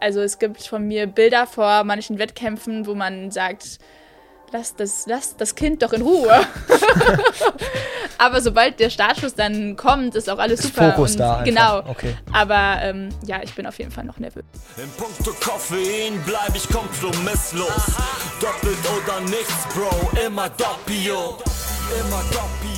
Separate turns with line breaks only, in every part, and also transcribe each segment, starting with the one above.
Also es gibt von mir Bilder vor manchen Wettkämpfen, wo man sagt, lass das, lass das Kind doch in Ruhe. Aber sobald der Startschuss dann kommt, ist auch alles
Ist
super.
Fokus da einfach.
Genau.
Okay.
Aber ähm, ja, ich bin auf jeden Fall noch nervös.
In puncto Koffein bleib ich kompromisslos. Doppelt oder nichts, Bro, immer Doppio. Immer Doppio.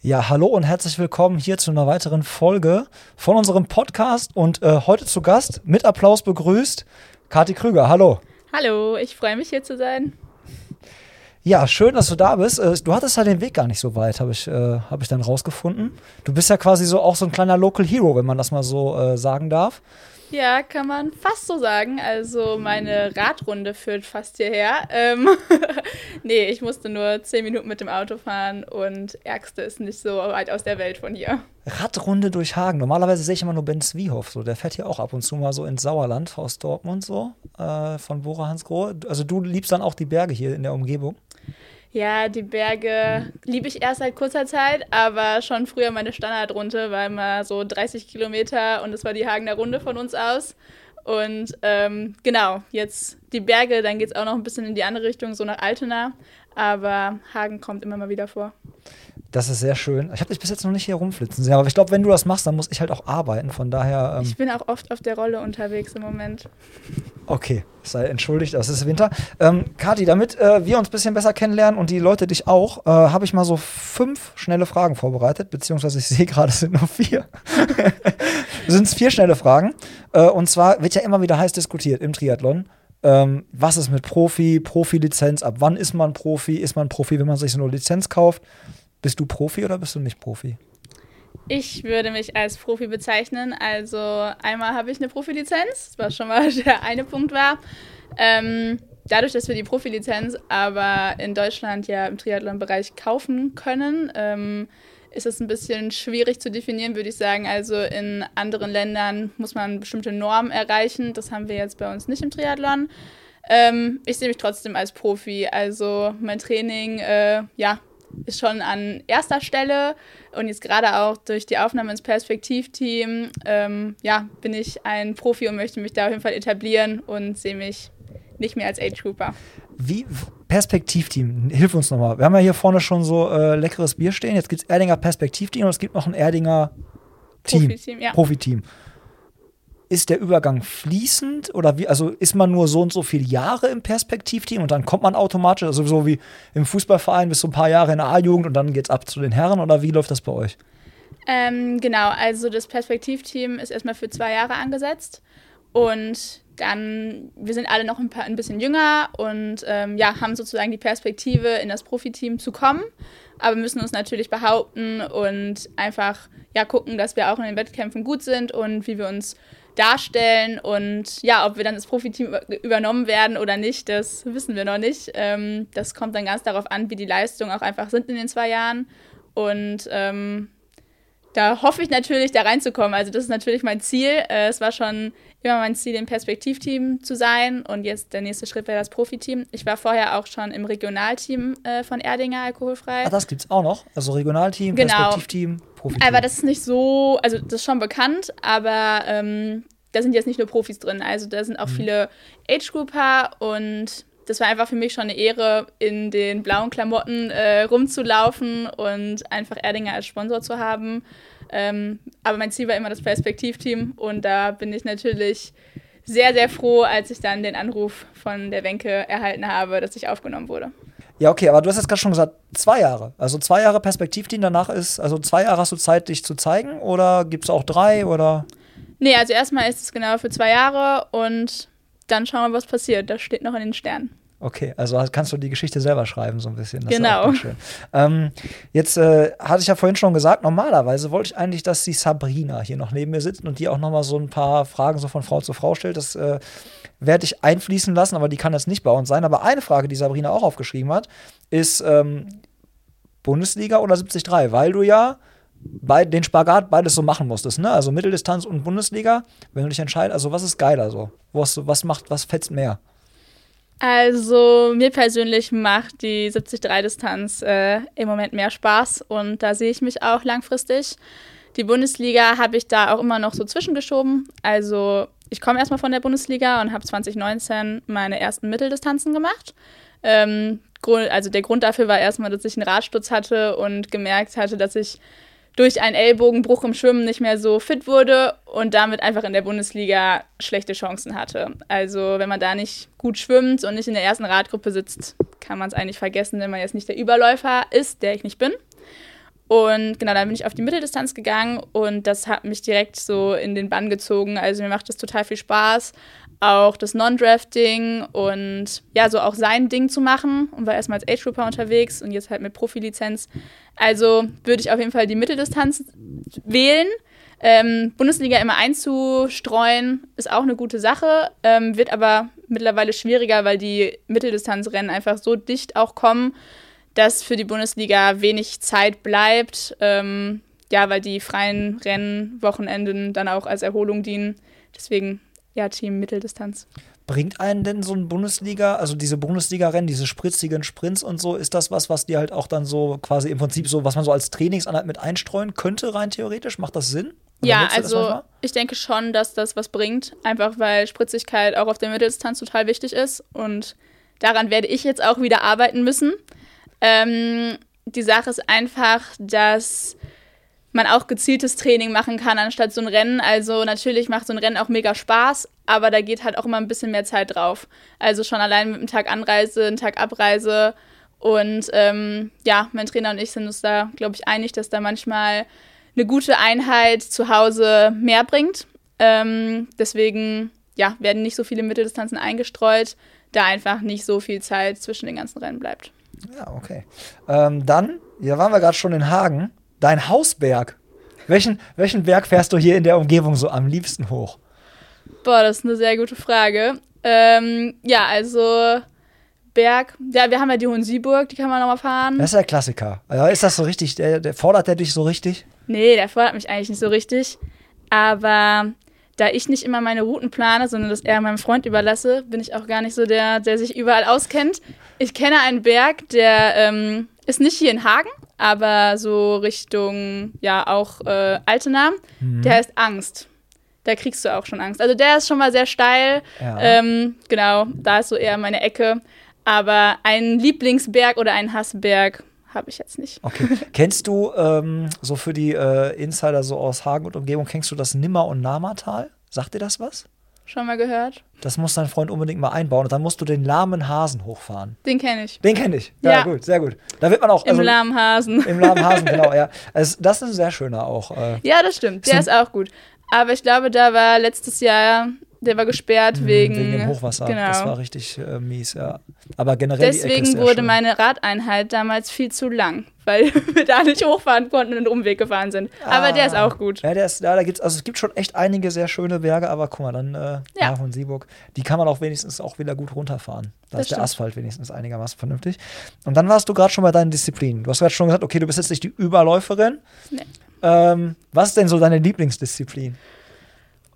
Ja, hallo und herzlich willkommen hier zu einer weiteren Folge von unserem Podcast und äh, heute zu Gast mit Applaus begrüßt Kathi Krüger. Hallo.
Hallo, ich freue mich hier zu sein.
Ja, schön, dass du da bist. Äh, Du hattest ja den Weg gar nicht so weit, habe ich, äh, hab ich dann rausgefunden. Du bist ja quasi so auch so ein kleiner Local Hero, wenn man das mal so äh, sagen darf.
Ja, kann man fast so sagen. Also meine Radrunde führt fast hierher. Ähm nee, ich musste nur zehn Minuten mit dem Auto fahren und Ärgste ist nicht so weit aus der Welt von hier.
Radrunde durch Hagen. Normalerweise sehe ich immer nur Ben Zwiehoff, so. Der fährt hier auch ab und zu mal so ins Sauerland aus Dortmund so, äh, von Bora Hansgrohe. Also du liebst dann auch die Berge hier in der Umgebung.
Ja, die Berge liebe ich erst seit kurzer Zeit, aber schon früher meine Standardrunde war immer so 30 Kilometer und es war die Hagener Runde von uns aus. Und ähm, genau, jetzt die Berge, dann geht es auch noch ein bisschen in die andere Richtung, so nach Altena. Aber Hagen kommt immer mal wieder vor.
Das ist sehr schön. Ich habe dich bis jetzt noch nicht hier rumflitzen sehen, aber ich glaube, wenn du das machst, dann muss ich halt auch arbeiten. Von daher, ähm,
Ich bin auch oft auf der Rolle unterwegs im Moment.
okay, sei entschuldigt, das ist Winter. Ähm, Kathi, damit äh, wir uns ein bisschen besser kennenlernen und die Leute dich auch, äh, habe ich mal so fünf schnelle Fragen vorbereitet, beziehungsweise ich sehe gerade, es sind nur vier. sind es vier schnelle Fragen. Äh, und zwar wird ja immer wieder heiß diskutiert im Triathlon. Ähm, was ist mit Profi, Profilizenz? Ab wann ist man Profi? Ist man Profi, wenn man sich so eine Lizenz kauft? Bist du Profi oder bist du nicht Profi?
Ich würde mich als Profi bezeichnen. Also einmal habe ich eine Profilizenz, was schon mal der eine Punkt war. Ähm, dadurch, dass wir die Profilizenz aber in Deutschland ja im Triathlon-Bereich kaufen können, ähm, ist es ein bisschen schwierig zu definieren, würde ich sagen. Also in anderen Ländern muss man bestimmte Normen erreichen. Das haben wir jetzt bei uns nicht im Triathlon. Ähm, ich sehe mich trotzdem als Profi. Also mein Training, äh, ja, ist schon an erster Stelle und jetzt gerade auch durch die Aufnahme ins Perspektivteam, ähm, ja, bin ich ein Profi und möchte mich da auf jeden Fall etablieren und sehe mich nicht mehr als Age Grouper.
Wie Perspektivteam, hilf uns nochmal. Wir haben ja hier vorne schon so äh, leckeres Bier stehen. Jetzt gibt es Erdinger Perspektivteam und es gibt noch ein Erdinger Team.
Profiteam, ja.
Profiteam. Ist der Übergang fließend oder wie, also ist man nur so und so viele Jahre im Perspektivteam und dann kommt man automatisch, also so wie im Fußballverein bis so ein paar Jahre in der A-Jugend und dann geht's ab zu den Herren oder wie läuft das bei euch?
Ähm, genau, also das Perspektivteam ist erstmal für zwei Jahre angesetzt und dann, wir sind alle noch ein, paar, ein bisschen jünger und ähm, ja, haben sozusagen die Perspektive, in das Profiteam zu kommen, aber müssen uns natürlich behaupten und einfach ja gucken, dass wir auch in den Wettkämpfen gut sind und wie wir uns darstellen und ja, ob wir dann das Profiteam über- übernommen werden oder nicht, das wissen wir noch nicht. Ähm, das kommt dann ganz darauf an, wie die Leistungen auch einfach sind in den zwei Jahren und ähm, da hoffe ich natürlich, da reinzukommen. Also das ist natürlich mein Ziel. Äh, es war schon immer mein Ziel, im Perspektivteam zu sein. Und jetzt der nächste Schritt wäre das Profiteam. Ich war vorher auch schon im Regionalteam äh, von Erdinger alkoholfrei.
Ah, das gibt's auch noch. Also Regionalteam,
Genau.
Perspektivteam, Profiteam.
Aber das ist nicht so, also das ist schon bekannt, aber ähm, da sind jetzt nicht nur Profis drin. Also da sind auch viele Age-Grouper und das war einfach für mich schon eine Ehre, in den blauen Klamotten äh, rumzulaufen und einfach Erdinger als Sponsor zu haben. Ähm, aber mein Ziel war immer das Perspektivteam und da bin ich natürlich sehr, sehr froh, als ich dann den Anruf von der Wenke erhalten habe, dass ich aufgenommen wurde.
Ja, okay, aber du hast jetzt gerade schon gesagt, zwei Jahre. Also zwei Jahre Perspektivteam, danach ist, also zwei Jahre hast du Zeit, dich zu zeigen oder gibt es auch drei oder?
Nee, also erstmal ist es genau für zwei Jahre und dann schauen wir, was passiert. Das steht noch in den Sternen.
Okay, also kannst du die Geschichte selber schreiben, so ein bisschen. Das Ist
Genau.
auch ganz schön. Ähm, jetzt äh, hatte ich ja vorhin schon gesagt, normalerweise wollte ich eigentlich, dass die Sabrina hier noch neben mir sitzt und die auch noch mal so ein paar Fragen so von Frau zu Frau stellt. Das äh, werde ich einfließen lassen, aber die kann jetzt nicht bei uns sein. Aber eine Frage, die Sabrina auch aufgeschrieben hat, ist ähm, Bundesliga oder 73, weil du ja bei den Spagat beides so machen musstest, ne? Also Mitteldistanz und Bundesliga, wenn du dich entscheidest, also was ist geiler so? Was, was macht, was fetzt mehr?
Also mir persönlich macht die 73-Distanz äh, im Moment mehr Spaß und da sehe ich mich auch langfristig. Die Bundesliga habe ich da auch immer noch so zwischengeschoben. Also ich komme erstmal von der Bundesliga und habe 2019 meine ersten Mitteldistanzen gemacht. Ähm, also der Grund dafür war erstmal, dass ich einen Radsturz hatte und gemerkt hatte, dass ich durch einen Ellbogenbruch im Schwimmen nicht mehr so fit wurde und damit einfach in der Bundesliga schlechte Chancen hatte. Also wenn man da nicht gut schwimmt und nicht in der ersten Radgruppe sitzt, kann man es eigentlich vergessen, wenn man jetzt nicht der Überläufer ist, der ich nicht bin. Und genau, dann bin ich auf die Mitteldistanz gegangen und das hat mich direkt so in den Bann gezogen. Also mir macht das total viel Spaß, auch das Non-Drafting und ja, so auch sein Ding zu machen und war erstmal als Age-Grouper unterwegs und jetzt halt mit Profilizenz. Also würde ich auf jeden Fall die Mitteldistanz wählen. Ähm, Bundesliga immer einzustreuen ist auch eine gute Sache, ähm, wird aber mittlerweile schwieriger, weil die Mitteldistanzrennen einfach so dicht auch kommen, dass für die Bundesliga wenig Zeit bleibt. Ähm, ja, weil die freien Rennen, Wochenenden dann auch als Erholung dienen. Deswegen ja, Team Mitteldistanz.
Bringt einen denn so ein Bundesliga, also diese Bundesliga-Rennen, diese spritzigen Sprints und so, ist das was, was dir halt auch dann so quasi im Prinzip so, was man so als Trainingsanhalt mit einstreuen könnte, rein theoretisch? Macht das Sinn?
Oder ja, also ich denke schon, dass das was bringt, einfach weil Spritzigkeit auch auf der Mitteldistanz total wichtig ist und daran werde ich jetzt auch wieder arbeiten müssen. Ähm, die Sache ist einfach, dass man auch gezieltes Training machen kann, anstatt so ein Rennen. Also natürlich macht so ein Rennen auch mega Spaß, aber da geht halt auch immer ein bisschen mehr Zeit drauf. Also schon allein mit einem Tag Anreise, einem Tag Abreise. Und ähm, ja, mein Trainer und ich sind uns da, glaube ich, einig, dass da manchmal eine gute Einheit zu Hause mehr bringt. Ähm, deswegen ja, werden nicht so viele Mitteldistanzen eingestreut, da einfach nicht so viel Zeit zwischen den ganzen Rennen bleibt.
Ja, okay. Ähm, dann, hier waren wir gerade schon in Hagen dein Hausberg. Welchen, welchen Berg fährst du hier in der Umgebung so am liebsten hoch?
Boah, das ist eine sehr gute Frage. Ähm, ja, also Berg, ja, wir haben ja die Hohensieburg, die kann man nochmal fahren.
Das ist der Klassiker. Also ist das so richtig, der, der fordert der dich so richtig?
Nee, der fordert mich eigentlich nicht so richtig. Aber da ich nicht immer meine Routen plane, sondern das eher meinem Freund überlasse, bin ich auch gar nicht so der, der sich überall auskennt. Ich kenne einen Berg, der ähm, ist nicht hier in Hagen, aber so Richtung, ja, auch äh, Altena. Mhm. Der heißt Angst. Da kriegst du auch schon Angst. Also der ist schon mal sehr steil. Ja. Ähm, genau, da ist so eher meine Ecke. Aber einen Lieblingsberg oder einen Hassberg habe ich jetzt nicht.
Okay. kennst du ähm, so für die äh, Insider so aus Hagen und Umgebung, kennst du das Nimmer- und Namatal? Sagt dir das was?
Schon mal gehört.
Das muss dein Freund unbedingt mal einbauen und dann musst du den lahmen Hasen hochfahren.
Den kenne ich.
Den kenne ich. Ja, ja, gut, sehr gut. Da wird man auch.
Also, Im lahmen Hasen.
Im lahmen Hasen, genau, ja. Also, das ist ein sehr schöner auch. Äh,
ja, das stimmt. Der ist auch gut. Aber ich glaube, da war letztes Jahr der war gesperrt wegen,
wegen dem Hochwasser. Genau. Das war richtig äh, mies, ja. Aber generell
Deswegen wurde schön. meine Radeinheit damals viel zu lang, weil wir da nicht hochfahren konnten und einen Umweg gefahren sind. Ah. Aber der ist auch gut.
Ja, der ist, ja, da gibt's, also es gibt schon echt einige sehr schöne Berge, aber guck mal, dann äh, ja. von Sieburg, die kann man auch wenigstens auch wieder gut runterfahren. Da das ist stimmt. der Asphalt wenigstens einigermaßen vernünftig. Und dann warst du gerade schon bei deinen Disziplinen. Du hast gerade schon gesagt, okay, du bist jetzt nicht die Überläuferin. Nee. Ähm, was ist denn so deine Lieblingsdisziplin?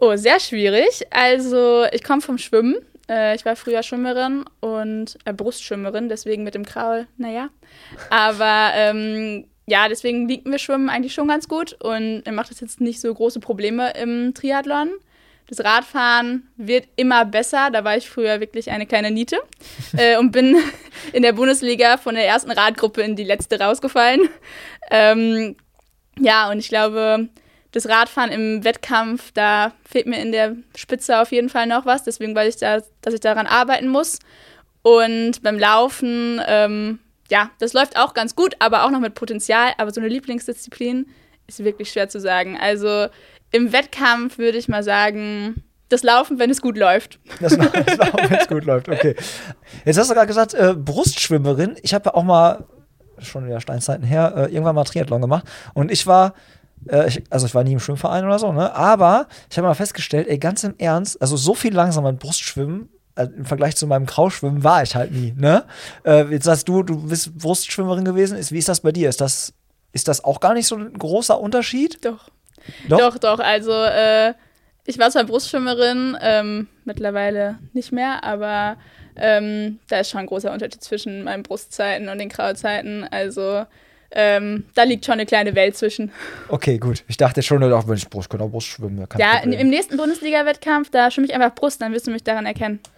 Oh, sehr schwierig. Also, ich komme vom Schwimmen. Äh, ich war früher Schwimmerin und äh, Brustschwimmerin, deswegen mit dem Kraul, naja. Aber ähm, ja, deswegen liegt mir Schwimmen eigentlich schon ganz gut und macht das jetzt nicht so große Probleme im Triathlon. Das Radfahren wird immer besser. Da war ich früher wirklich eine kleine Niete äh, und bin in der Bundesliga von der ersten Radgruppe in die letzte rausgefallen. Ähm, ja, und ich glaube, das Radfahren im Wettkampf, da fehlt mir in der Spitze auf jeden Fall noch was. Deswegen weiß ich, da, dass ich daran arbeiten muss. Und beim Laufen, ähm, ja, das läuft auch ganz gut, aber auch noch mit Potenzial. Aber so eine Lieblingsdisziplin ist wirklich schwer zu sagen. Also im Wettkampf würde ich mal sagen, das Laufen, wenn es gut läuft.
Das, Laufen, wenn es gut läuft, okay. Jetzt hast du gerade gesagt, äh, Brustschwimmerin. Ich habe ja auch mal, schon wieder Steinzeiten her, äh, irgendwann mal Triathlon gemacht. Und ich war äh, ich, also ich war nie im Schwimmverein oder so, ne? Aber ich habe mal festgestellt, ey, ganz im Ernst, also so viel langsamer im Brustschwimmen äh, im Vergleich zu meinem Krauschwimmen war ich halt nie, ne? Äh, jetzt sagst du, du bist Brustschwimmerin gewesen. Ist, wie ist das bei dir? Ist das, ist das auch gar nicht so ein großer Unterschied?
Doch. Doch, doch. doch. Also, äh, ich war zwar Brustschwimmerin, ähm, mittlerweile nicht mehr, aber ähm, da ist schon ein großer Unterschied zwischen meinen Brustzeiten und den Krauzeiten. Also, ähm, da liegt schon eine kleine Welt zwischen.
Okay, gut. Ich dachte schon, auch wenn ich Brust kann, auch Brust schwimmen.
Ja,
Problem.
im nächsten Bundesliga-Wettkampf, da schwimme ich einfach Brust, dann wirst du mich daran erkennen.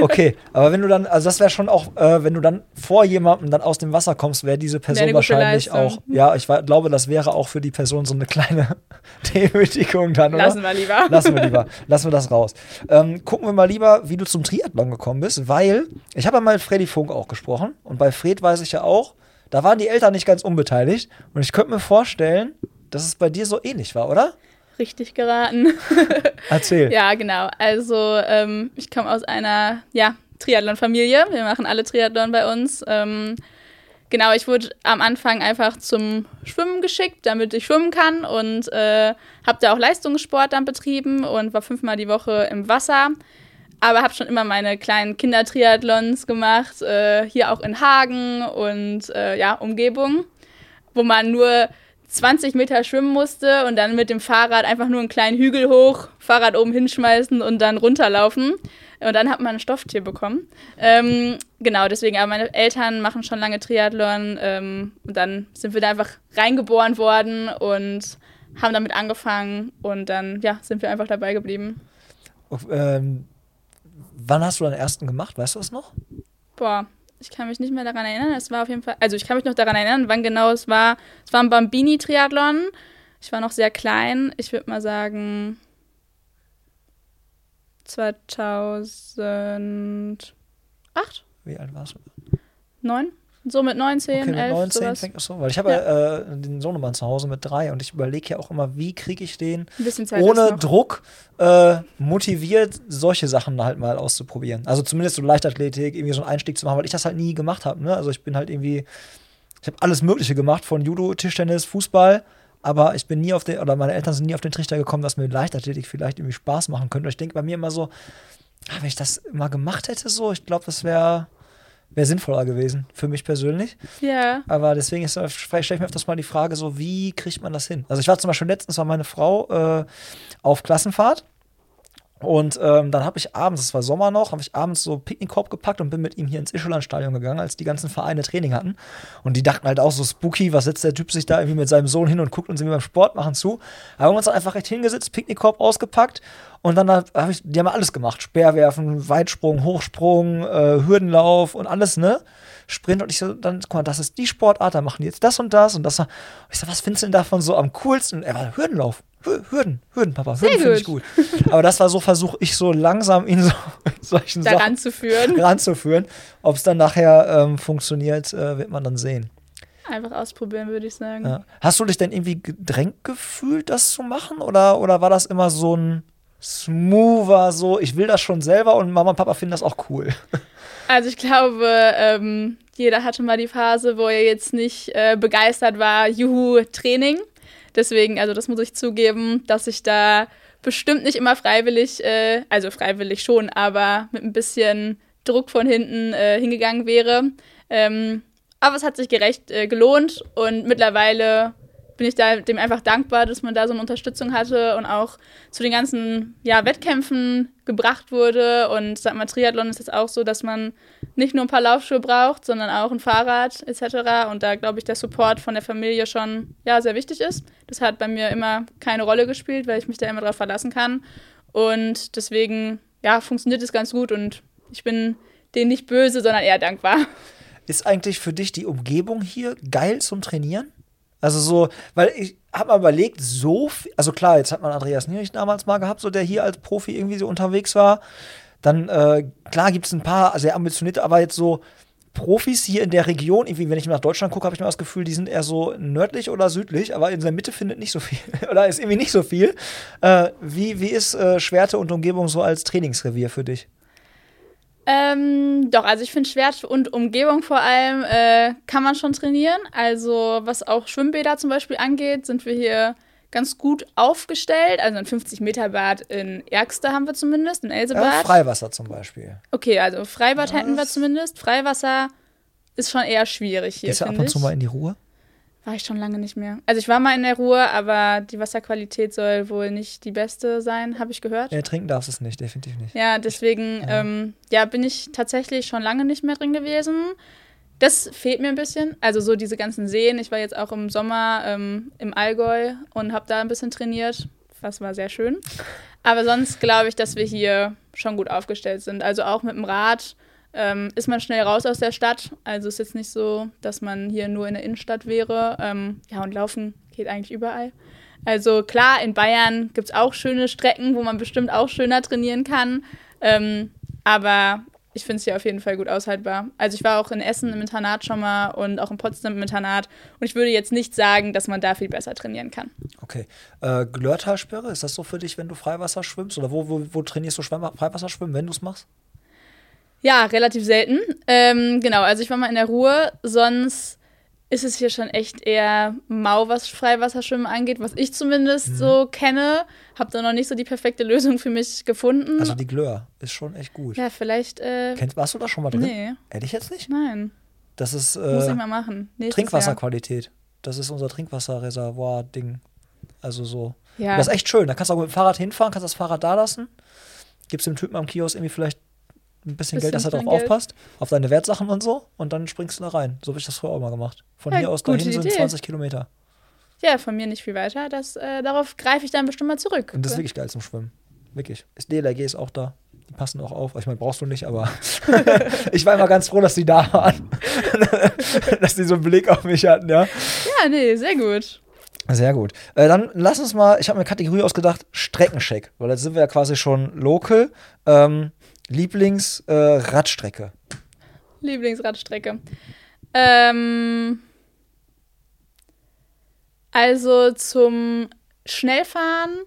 Okay, aber wenn du dann, also das wäre schon auch, äh, wenn du dann vor jemandem dann aus dem Wasser kommst, wäre diese Person wahrscheinlich
Leistung.
auch, ja, ich wa- glaube, das wäre auch für die Person so eine kleine Demütigung dann, oder?
Lassen wir lieber.
Lassen wir lieber, lassen wir das raus. Ähm, gucken wir mal lieber, wie du zum Triathlon gekommen bist, weil ich habe ja mal mit Freddy Funk auch gesprochen und bei Fred weiß ich ja auch, da waren die Eltern nicht ganz unbeteiligt und ich könnte mir vorstellen, dass es bei dir so ähnlich war, oder?
Richtig geraten.
Erzähl.
Ja, genau. Also ähm, ich komme aus einer ja, Triathlon-Familie. Wir machen alle Triathlon bei uns. Ähm, genau, ich wurde am Anfang einfach zum Schwimmen geschickt, damit ich schwimmen kann und äh, habe da auch Leistungssport dann betrieben und war fünfmal die Woche im Wasser. Aber habe schon immer meine kleinen Kindertriathlons gemacht, äh, hier auch in Hagen und äh, ja, Umgebung, wo man nur 20 Meter schwimmen musste und dann mit dem Fahrrad einfach nur einen kleinen Hügel hoch, Fahrrad oben hinschmeißen und dann runterlaufen. Und dann hat man ein Stofftier bekommen. Ähm, genau, deswegen, aber meine Eltern machen schon lange Triathlon ähm, und dann sind wir da einfach reingeboren worden und haben damit angefangen und dann, ja, sind wir einfach dabei geblieben.
Ähm, wann hast du deinen ersten gemacht? Weißt du das noch?
Boah, ich kann mich nicht mehr daran erinnern. Es war auf jeden Fall, also ich kann mich noch daran erinnern, wann genau es war. Es war ein Bambini-Triathlon. Ich war noch sehr klein. Ich würde mal sagen 2008,
Wie alt warst du?
9? So mit 19,
Okay, mit
11,
19
sowas.
fängt so. Weil ich habe ja. äh, den Sohnemann zu Hause mit drei und ich überlege ja auch immer, wie kriege ich den ohne. Druck äh, motiviert, solche Sachen halt mal auszuprobieren. Also zumindest so Leichtathletik, irgendwie so einen Einstieg zu machen, weil ich das halt nie gemacht habe. Ne? Also ich bin halt irgendwie, ich habe alles Mögliche gemacht, von Judo, Tischtennis, Fußball. Aber ich bin nie auf den, oder meine Eltern sind nie auf den Trichter gekommen, dass mir Leichtathletik vielleicht irgendwie Spaß machen könnte. Und ich denke bei mir immer so, ah, wenn ich das mal gemacht hätte, so, ich glaube, das wäre wär sinnvoller gewesen für mich persönlich.
Ja.
Aber deswegen ist, äh, stelle ich mir öfters mal die Frage, so wie kriegt man das hin? Also ich war zum Beispiel letztens war meine Frau äh, auf Klassenfahrt und ähm, dann habe ich abends, es war Sommer noch, habe ich abends so Picknickkorb gepackt und bin mit ihm hier ins Ischeland-Stadion gegangen, als die ganzen Vereine Training hatten. Und die dachten halt auch so spooky, was setzt der Typ sich da irgendwie mit seinem Sohn hin und guckt uns irgendwie beim Sport machen zu. Aber wir haben uns dann einfach recht hingesetzt, Picknickkorb ausgepackt und dann habe ich, die haben alles gemacht. Speerwerfen, Weitsprung, Hochsprung, äh, Hürdenlauf und alles, ne? Sprint und ich so, dann, guck mal, das ist die Sportart, da machen die jetzt das und das und das. Und ich so, was findest du denn davon so am coolsten? Und er war Hürdenlauf. Hü- Hürden, Hürden, Papa, Hürden finde ich gut. Aber das war so, versuche ich so langsam ihn so in solchen Sachen
Daran zu führen.
ranzuführen. Ob es dann nachher ähm, funktioniert, äh, wird man dann sehen.
Einfach ausprobieren, würde ich sagen.
Ja. Hast du dich denn irgendwie gedrängt gefühlt, das zu machen? Oder, oder war das immer so ein smoother, so, ich will das schon selber und Mama und Papa finden das auch cool?
Also ich glaube, ähm, jeder hatte mal die Phase, wo er jetzt nicht äh, begeistert war, juhu, Training. Deswegen, also das muss ich zugeben, dass ich da bestimmt nicht immer freiwillig, äh, also freiwillig schon, aber mit ein bisschen Druck von hinten äh, hingegangen wäre. Ähm, aber es hat sich gerecht äh, gelohnt und mittlerweile bin ich da dem einfach dankbar, dass man da so eine Unterstützung hatte und auch zu den ganzen ja, Wettkämpfen gebracht wurde. Und sag mal, Triathlon ist jetzt auch so, dass man nicht nur ein paar Laufschuhe braucht, sondern auch ein Fahrrad etc. Und da glaube ich, der Support von der Familie schon ja, sehr wichtig ist. Das hat bei mir immer keine Rolle gespielt, weil ich mich da immer drauf verlassen kann. Und deswegen ja, funktioniert es ganz gut und ich bin denen nicht böse, sondern eher dankbar.
Ist eigentlich für dich die Umgebung hier geil zum Trainieren? Also so, weil ich habe mal überlegt, so viel, also klar, jetzt hat man Andreas Nierich damals mal gehabt, so der hier als Profi irgendwie so unterwegs war. Dann, äh, klar, gibt es ein paar sehr ambitionierte, aber jetzt so Profis hier in der Region, irgendwie, wenn ich nach Deutschland gucke, habe ich immer das Gefühl, die sind eher so nördlich oder südlich, aber in der Mitte findet nicht so viel, oder ist irgendwie nicht so viel. Äh, wie, wie ist äh, Schwerte und Umgebung so als Trainingsrevier für dich?
Ähm, doch, also ich finde Schwert und Umgebung vor allem äh, kann man schon trainieren. Also was auch Schwimmbäder zum Beispiel angeht, sind wir hier ganz gut aufgestellt. Also ein 50-Meter-Bad in Ergster haben wir zumindest, in Elsebad.
Freiwasser zum Beispiel.
okay, also Freibad
Ja,
hätten wir zumindest. Freiwasser ist schon eher schwierig hier,
Gehst du ab und
ich.
zu mal in die Ruhe?
War ich schon lange nicht mehr. Also ich war mal in der Ruhe, aber die Wasserqualität soll wohl nicht die beste sein, habe ich gehört.
Ja, trinken darfst du es nicht, definitiv nicht.
Ja, deswegen
Ja.
Ähm, ja, bin ich tatsächlich schon lange nicht mehr drin gewesen. Das fehlt mir ein bisschen. Also so diese ganzen Seen. Ich war jetzt auch im Sommer ähm, im Allgäu und habe da ein bisschen trainiert. Das war sehr schön. Aber sonst glaube ich, dass wir hier schon gut aufgestellt sind. Also auch mit dem Rad ähm, ist man schnell raus aus der Stadt. Also ist jetzt nicht so, dass man hier nur in der Innenstadt wäre. Ähm, ja, und laufen geht eigentlich überall. Also klar, in Bayern gibt es auch schöne Strecken, wo man bestimmt auch schöner trainieren kann. Ähm, aber ich finde es hier auf jeden Fall gut aushaltbar. Also ich war auch in Essen im Internat schon mal und auch in Potsdam im Internat. Und ich würde jetzt nicht sagen, dass man da viel besser trainieren kann.
Okay. Äh, Glörtalsperre, ist das so für dich, wenn du Freiwasser schwimmst? Oder wo, wo, wo trainierst du Schwimmer, Freiwasserschwimmen, wenn du es machst?
Ja, relativ selten. Ähm, genau, also ich war mal in der Ruhe. Sonst ist es hier schon echt eher mau, was Freiwasserschwimmen angeht, was ich zumindest
Mhm.
so kenne. Habe da noch nicht so die perfekte Lösung für mich gefunden.
Also die Glör ist schon echt gut.
ja, vielleicht. Äh,
Kennst, warst du da schon mal drin?
nee,
Ehrlich jetzt nicht?
nein.
Das ist
Muss ich
äh,
mal machen. Nächstes Jahr.
Trinkwasserqualität. Das ist unser Trinkwasserreservoir-Ding. Also so.
Ja.
Das ist echt schön. Da kannst du auch mit dem Fahrrad hinfahren, kannst das Fahrrad da lassen. Gibst dem Typen am Kiosk irgendwie vielleicht ein bisschen,
Bisschen
Geld, dass er drauf
Geld.
aufpasst. Auf deine Wertsachen und so. Und dann springst du da rein. So habe ich das früher auch mal gemacht. Von
Ja,
hier aus dahin sind
Idee.
20 Kilometer.
Ja, von mir nicht viel weiter. Das, äh, darauf greife ich dann bestimmt mal zurück.
Und das ist wirklich geil zum Schwimmen. Wirklich. Ist DLRG ist auch da. Die passen auch auf. Ich meine, brauchst du nicht, aber ich war immer ganz froh, dass die da waren. dass die so einen Blick auf mich hatten, ja.
ja, nee, sehr gut.
Sehr gut. Äh, dann lass uns mal, ich habe mir eine Kategorie ausgedacht, Streckencheck. Weil jetzt sind wir ja quasi schon local. Ähm, Lieblings-Radstrecke. Äh, Radstrecke.
Lieblingsradstrecke. Ähm, also zum Schnellfahren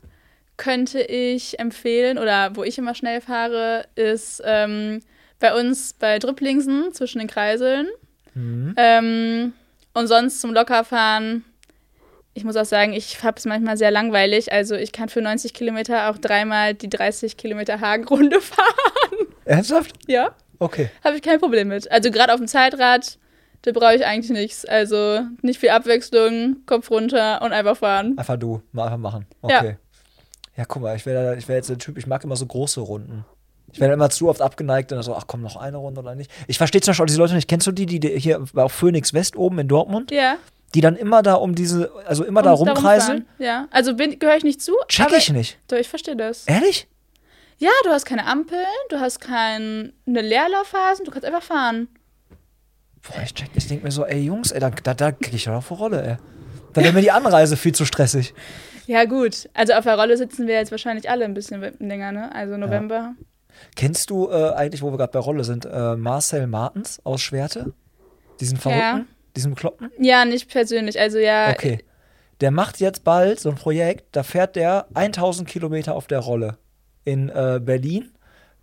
könnte ich empfehlen, oder wo ich immer schnell fahre, ist ähm, bei uns bei Drüpplingsen zwischen den Kreiseln.
Mhm.
Ähm, und sonst zum Lockerfahren, ich muss auch sagen, ich habe es manchmal sehr langweilig. Also ich kann für 90 Kilometer auch dreimal die 30 Kilometer Hagenrunde fahren.
Ernsthaft?
Ja.
Okay.
Habe ich kein Problem mit. Also gerade auf dem Zeitrad, da brauche ich eigentlich nichts. Also nicht viel Abwechslung, Kopf runter und einfach fahren.
Einfach du. Mal einfach machen. Okay. Ja, guck mal, ich wäre ich wär jetzt der Typ, ich mag immer so große Runden. Ich werde immer zu oft abgeneigt und dann so, ach komm, noch eine Runde oder nicht. Ich verstehe zum Beispiel auch diese Leute nicht. Kennst du die, die die hier auf Phoenix West oben in Dortmund,
Ja.
Die dann immer da um diese, also immer da
und darum
rumkreiseln?
Ja. Also gehöre ich nicht zu.
Check ich nicht.
Doch, ich verstehe das.
Ehrlich?
Ja, du hast keine Ampeln, du hast keine Leerlaufphasen, du kannst einfach fahren.
Boah, ich check, ich denke mir so, ey Jungs, ey, da, da, da krieg ich ja noch vor Rolle, ey. Da wäre mir die Anreise viel zu stressig.
Ja, gut. Also auf der Rolle sitzen wir jetzt wahrscheinlich alle ein bisschen länger, ne? Also November.
Kennst du äh, eigentlich, wo wir gerade bei Rolle sind, äh, Marcel Martens aus Schwerte? Diesen
Ja.
Diesen Bekloppten?
Ja. nicht persönlich. Also ja.
Okay. Der macht jetzt bald so ein Projekt, da fährt der 1000 Kilometer auf der Rolle in äh, Berlin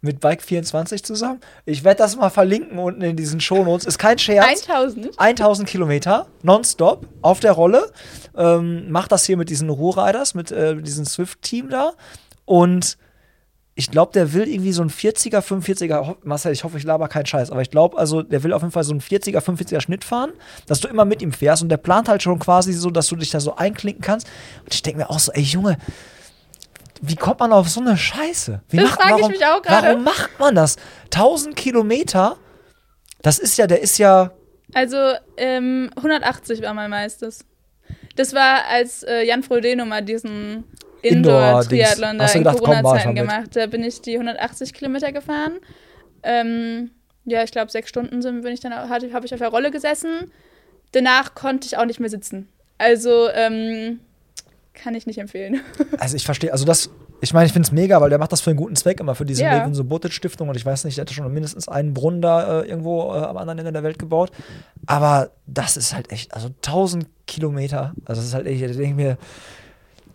mit Bike 24 zusammen. Ich werde das mal verlinken unten in diesen Shownotes. Ist kein Scherz.
1000.
1000 Kilometer nonstop auf der Rolle. Ähm, macht das hier mit diesen Ruhrriders, mit äh, diesem Swift-Team da. Und ich glaube, der will irgendwie so ein 40er, 45er, ho- Marcel, ich hoffe, ich laber keinen Scheiß, aber ich glaube, also der will auf jeden Fall so einen 40er, 45er Schnitt fahren, dass du immer mit ihm fährst und der plant halt schon quasi so, dass du dich da so einklinken kannst. Und ich denke mir auch so, ey Junge, wie kommt man auf so eine Scheiße? Wie
Das frag ich mich auch gerade.
Warum macht man das? 1000 Kilometer, das ist ja, der ist ja,
Also ähm, 180 war mein meistes. Das war, als äh, Jan Frodeno mal diesen. Indoor-Triathlon da in Corona-Zeiten gemacht. Da bin ich die 180 Kilometer gefahren. Ähm, ja, ich glaube, sechs Stunden sind, bin ich dann, habe ich auf der Rolle gesessen. Danach konnte ich auch nicht mehr sitzen. Also, ähm, kann ich nicht empfehlen.
Also ich verstehe, also das, ich meine, ich finde es mega, weil der macht das für einen guten Zweck immer, für diese
Ja.
Levin Subotic Stiftung und ich weiß nicht, der hatte schon mindestens einen Brunnen da äh, irgendwo äh, am anderen Ende der Welt gebaut. Aber das ist halt echt, also 1000 Kilometer, also das ist halt echt, da denke ich mir,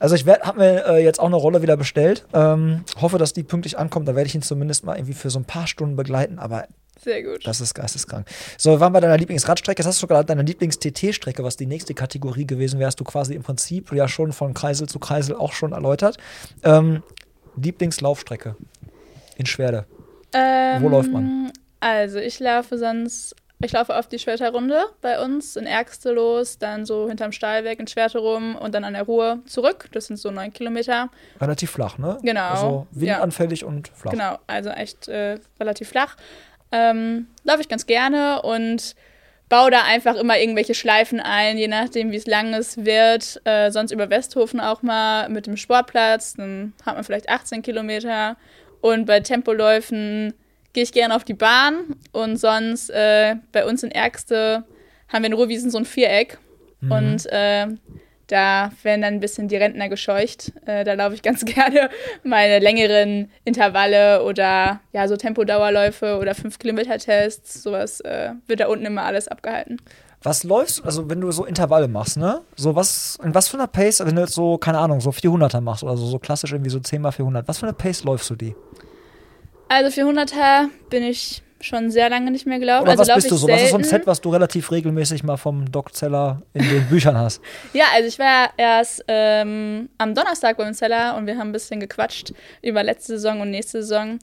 also ich habe mir äh, jetzt auch eine Rolle wieder bestellt, ähm, hoffe, dass die pünktlich ankommt, da werde ich ihn zumindest mal irgendwie für so ein paar Stunden begleiten, aber
Sehr gut.
das ist geisteskrank. So, wir waren bei deiner Lieblingsradstrecke. Jetzt hast du sogar deine Lieblings-TT-Strecke, was die nächste Kategorie gewesen wäre, hast du quasi im Prinzip ja schon von Kreisel zu Kreisel auch schon erläutert. Ähm, Lieblingslaufstrecke in Schwerde.
Ähm,
Wo läuft man?
Also, ich laufe sonst, ich laufe auf die Schwerterrunde bei uns in Ärgste los, dann so hinterm Stahlwerk in Schwerte rum und dann an der Ruhr zurück. Das sind so neun Kilometer.
Relativ flach, ne?
Genau,
Also
ja.
windanfällig und flach.
Genau, also echt äh, relativ flach. Ähm, laufe ich ganz gerne und baue da einfach immer irgendwelche Schleifen ein, je nachdem, wie es lang es wird. Äh, sonst über Westhofen auch mal mit dem Sportplatz. Dann hat man vielleicht 18 Kilometer. Und bei Tempoläufen gehe ich gerne auf die Bahn. Und sonst äh, bei uns in Ärgste haben wir in Ruhrwiesen so ein Viereck.
Mhm.
Und äh, da werden dann ein bisschen die Rentner gescheucht. Äh, da laufe ich ganz gerne meine längeren Intervalle oder ja, so Tempodauerläufe oder 5-Kilometer-Tests. Sowas äh, wird da unten immer alles abgehalten.
Was läufst du, also wenn du so Intervalle machst, ne? So was, in was für einer Pace, wenn du jetzt so, keine Ahnung, so 400er machst oder so, so klassisch irgendwie so 10 mal 400, was für eine Pace läufst du die?
Also 400er bin ich schon sehr lange nicht mehr gelaufen.
Oder
also
was bist du so? Was ist so ein
selten.
Set, was du relativ regelmäßig mal vom Doc Zeller in den Büchern hast?
Ja, also ich war erst ähm, am Donnerstag beim Zeller und wir haben ein bisschen gequatscht über letzte Saison und nächste Saison.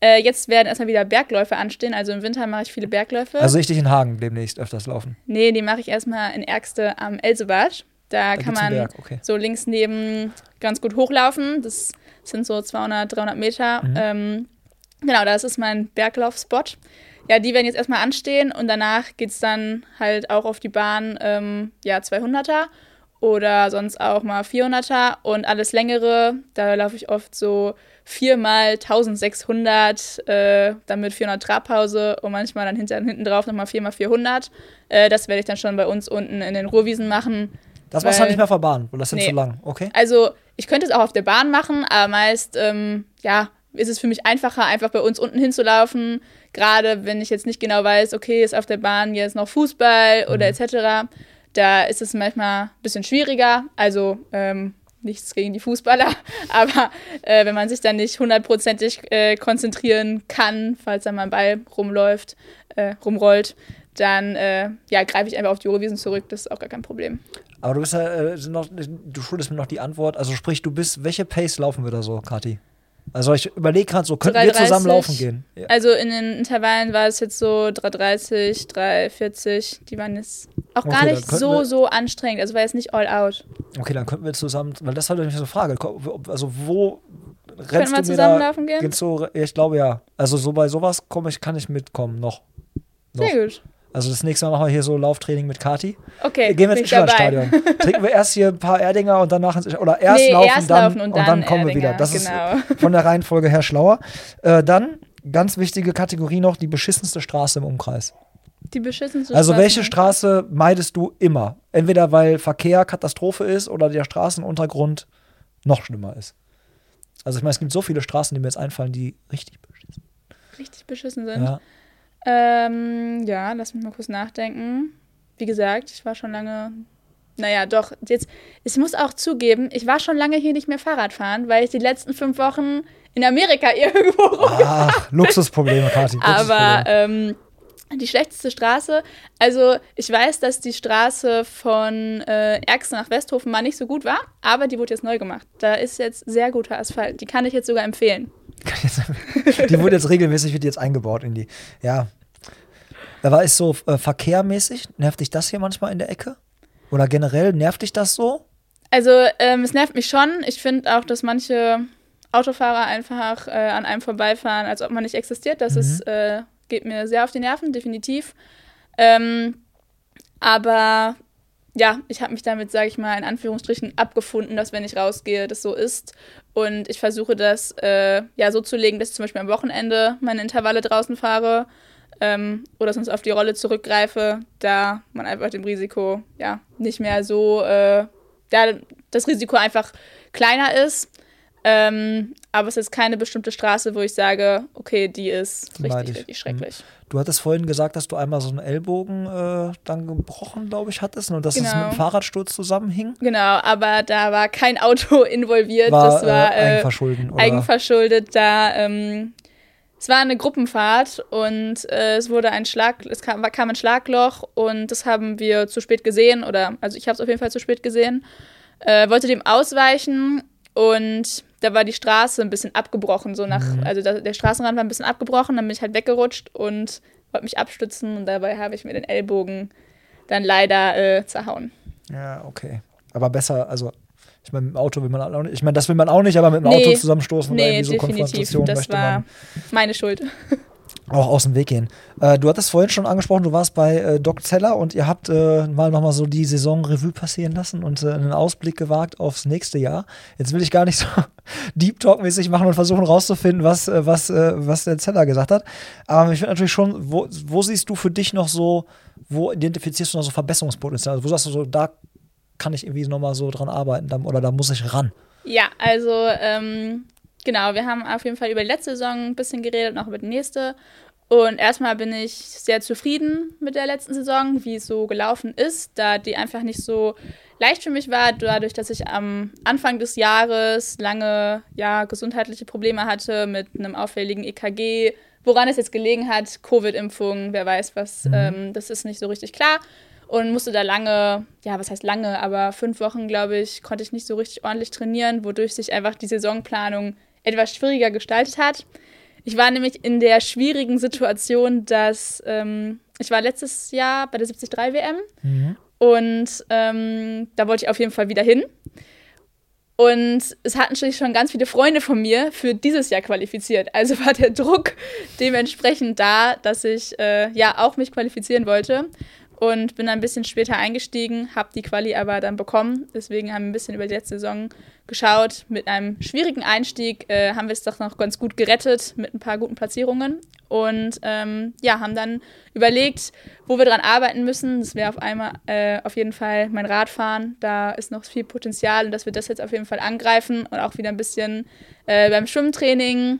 Äh, jetzt werden erstmal wieder Bergläufe anstehen. Also im Winter mache ich viele Bergläufe.
Also ich dich in Hagen demnächst öfters laufen.
nee, die mache ich erstmal in Ärgste am Elsebad. Da,
Da
kann man
okay.
so links neben ganz gut hochlaufen. Das sind so 200, 300 Meter.
Mhm.
Ähm, genau, das ist mein Berglaufspot. Ja, die werden jetzt erstmal anstehen und danach geht es dann halt auch auf die Bahn, ähm, ja, 200er oder sonst auch mal 400er und alles längere, da laufe ich oft so viermal 1600, äh, dann mit 400 Trabpause und manchmal dann hinter, hinten drauf nochmal viermal 400. Äh, das werde ich dann schon bei uns unten in den Ruhrwiesen machen.
Das machst du halt nicht mehr verbahnt, weil das sind
Nee.
zu lang, okay?
Also, ich könnte es auch auf der Bahn machen, aber meist, ähm, ja, ist es für mich einfacher, einfach bei uns unten hinzulaufen. Gerade wenn ich jetzt nicht genau weiß, okay, ist auf der Bahn jetzt noch Fußball oder etc. Da ist es manchmal ein bisschen schwieriger. Also, ähm, nichts gegen die Fußballer, aber äh, wenn man sich dann nicht hundertprozentig äh, konzentrieren kann, falls dann mal ein Ball rumläuft, äh, rumrollt, dann äh, ja, greife ich einfach auf die Eurowiesen zurück. Das ist auch gar kein Problem.
Aber du bist ja, äh, noch, du schuldest mir noch die Antwort. Also sprich, du bist, welche Pace laufen wir da so, Kathi? Also ich überlege gerade so, könnten wir
3,30.
zusammen laufen gehen? Ja.
Also in den Intervallen war es jetzt so 3,30, 3,40. Die waren jetzt auch gar
Okay,
nicht so,
wir-
so anstrengend. Also war jetzt nicht all out.
Okay, dann könnten wir zusammen, weil das war nämlich so eine Frage. Also wo
Können
rennst
wir
du mir da?
zusammenlaufen gehen?
So, ich glaube ja. Also so bei sowas komme ich, kann ich mitkommen noch. noch.
Sehr gut.
Also das nächste Mal machen wir hier so Lauftraining mit Kati.
Okay,
Gehen wir ins. Inschlandstadion. Trinken wir erst hier ein paar Erdinger und danach ins oder erst
Nee,
laufen,
erst
dann,
laufen und dann
kommen wir wieder.
Erdinger,
Das
genau.
ist von der Reihenfolge her schlauer. Äh, dann ganz wichtige Kategorie noch die beschissenste Straße im Umkreis.
Die beschissenste
Also welche
Straßen-
Straße meidest du immer? Entweder weil Verkehr Katastrophe ist oder der Straßenuntergrund noch schlimmer ist. Also ich meine, es gibt so viele Straßen, die mir jetzt einfallen, die richtig beschissen
Richtig beschissen sind.
Ja.
Ähm, ja, lass mich mal kurz nachdenken. Wie gesagt, ich war schon lange. Naja, doch, jetzt, ich muss auch zugeben, ich war schon lange hier nicht mehr Fahrrad fahren, weil ich die letzten fünf Wochen in Amerika irgendwo
Ach, Luxusprobleme, Kathi.
Aber ähm, die schlechteste Straße, also ich weiß, dass die Straße von äh, Erxen nach Westhofen mal nicht so gut war, aber die wurde jetzt neu gemacht. Da ist jetzt sehr guter Asphalt. Die kann ich jetzt sogar empfehlen.
Die wurde jetzt regelmäßig wird jetzt eingebaut in die. Ja. Aber ist so äh, verkehrmäßig, nervt dich das hier manchmal in der Ecke? Oder generell nervt dich das so?
Also ähm, es nervt mich schon. Ich finde auch, dass manche Autofahrer einfach äh, an einem vorbeifahren, als ob man nicht existiert. Das ist, äh, geht mir sehr auf die Nerven, definitiv. Ähm, aber ja, ich habe mich damit, sage ich mal, in Anführungsstrichen abgefunden, dass wenn ich rausgehe, das so ist. Und ich versuche das äh, ja so zu legen, dass ich zum Beispiel am Wochenende meine Intervalle draußen fahre ähm, oder sonst auf die Rolle zurückgreife, da man einfach dem Risiko ja nicht mehr so, äh, ja, das Risiko einfach kleiner ist. Ähm, aber es ist keine bestimmte Straße, wo ich sage, okay, die ist richtig,
ich.
richtig schrecklich.
Du hattest vorhin gesagt, dass du einmal so einen Ellbogen äh, dann gebrochen, glaube ich, hattest und dass es
Genau.
mit dem Fahrradsturz zusammenhing.
Genau, aber da war kein Auto involviert.
War,
das war
äh,
äh,
Eigenverschulden, oder?
eigenverschuldet. Da ähm, es war eine Gruppenfahrt und äh, es wurde ein Schlag, es kam, kam ein Schlagloch und das haben wir zu spät gesehen oder also ich habe es auf jeden Fall zu spät gesehen. Äh, wollte dem ausweichen und da war die Straße ein bisschen abgebrochen, so nach,
Mhm.
also da, der Straßenrand war ein bisschen abgebrochen, dann bin ich halt weggerutscht und wollte mich abstützen und dabei habe ich mir den Ellbogen dann leider äh, zerhauen.
Ja, okay. Aber besser, also ich meine, mit dem Auto will man auch nicht, ich meine, das will man auch nicht, aber mit dem
Nee.
Auto zusammenstoßen oder
Nee,
irgendwie so
definitiv.
Konfrontation
Das
möchte
war
man.
meine Schuld.
Auch aus dem Weg gehen. Äh, du hattest vorhin schon angesprochen, du warst bei äh, Doc Zeller und ihr habt äh, mal nochmal so die Saison Revue passieren lassen und äh, einen Ausblick gewagt aufs nächste Jahr. Jetzt will ich gar nicht so Deep Talk-mäßig machen und versuchen rauszufinden, was, äh, was, äh, was der Zeller gesagt hat. Aber ich finde natürlich schon, wo, wo siehst du für dich noch so, wo identifizierst du noch so Verbesserungspotenzial? Also wo sagst du so, da kann ich irgendwie nochmal so dran arbeiten oder da muss ich ran?
Ja, also ähm, genau, wir haben auf jeden Fall über die letzte Saison ein bisschen geredet, noch über die nächste. Und erstmal bin ich sehr zufrieden mit der letzten Saison, wie es so gelaufen ist, da die einfach nicht so leicht für mich war, dadurch, dass ich am Anfang des Jahres lange ja, gesundheitliche Probleme hatte mit einem auffälligen EKG, woran es jetzt gelegen hat, Covid-Impfung, wer weiß was, mhm. ähm, das ist nicht so richtig klar. Und musste da lange, ja, was heißt lange, aber fünf Wochen, glaube ich, konnte ich nicht so richtig ordentlich trainieren, wodurch sich einfach die Saisonplanung etwas schwieriger gestaltet hat. Ich war nämlich in der schwierigen Situation, dass ähm, ich war letztes Jahr bei der 73 WM mhm. und ähm, da wollte ich auf jeden Fall wieder hin. Und es hatten schon ganz viele Freunde von mir für dieses Jahr qualifiziert. Also war der Druck dementsprechend da, dass ich äh, ja auch mich qualifizieren wollte und bin dann ein bisschen später eingestiegen, habe die Quali aber dann bekommen. Deswegen haben wir ein bisschen über die letzte Saison geschaut. Mit einem schwierigen Einstieg äh, haben wir es doch noch ganz gut gerettet mit ein paar guten Platzierungen und ähm, ja, haben dann überlegt, wo wir dran arbeiten müssen. Das wäre auf einmal äh, auf jeden Fall mein Radfahren. Da ist noch viel Potenzial und dass wir das jetzt auf jeden Fall angreifen und auch wieder ein bisschen äh, beim Schwimmtraining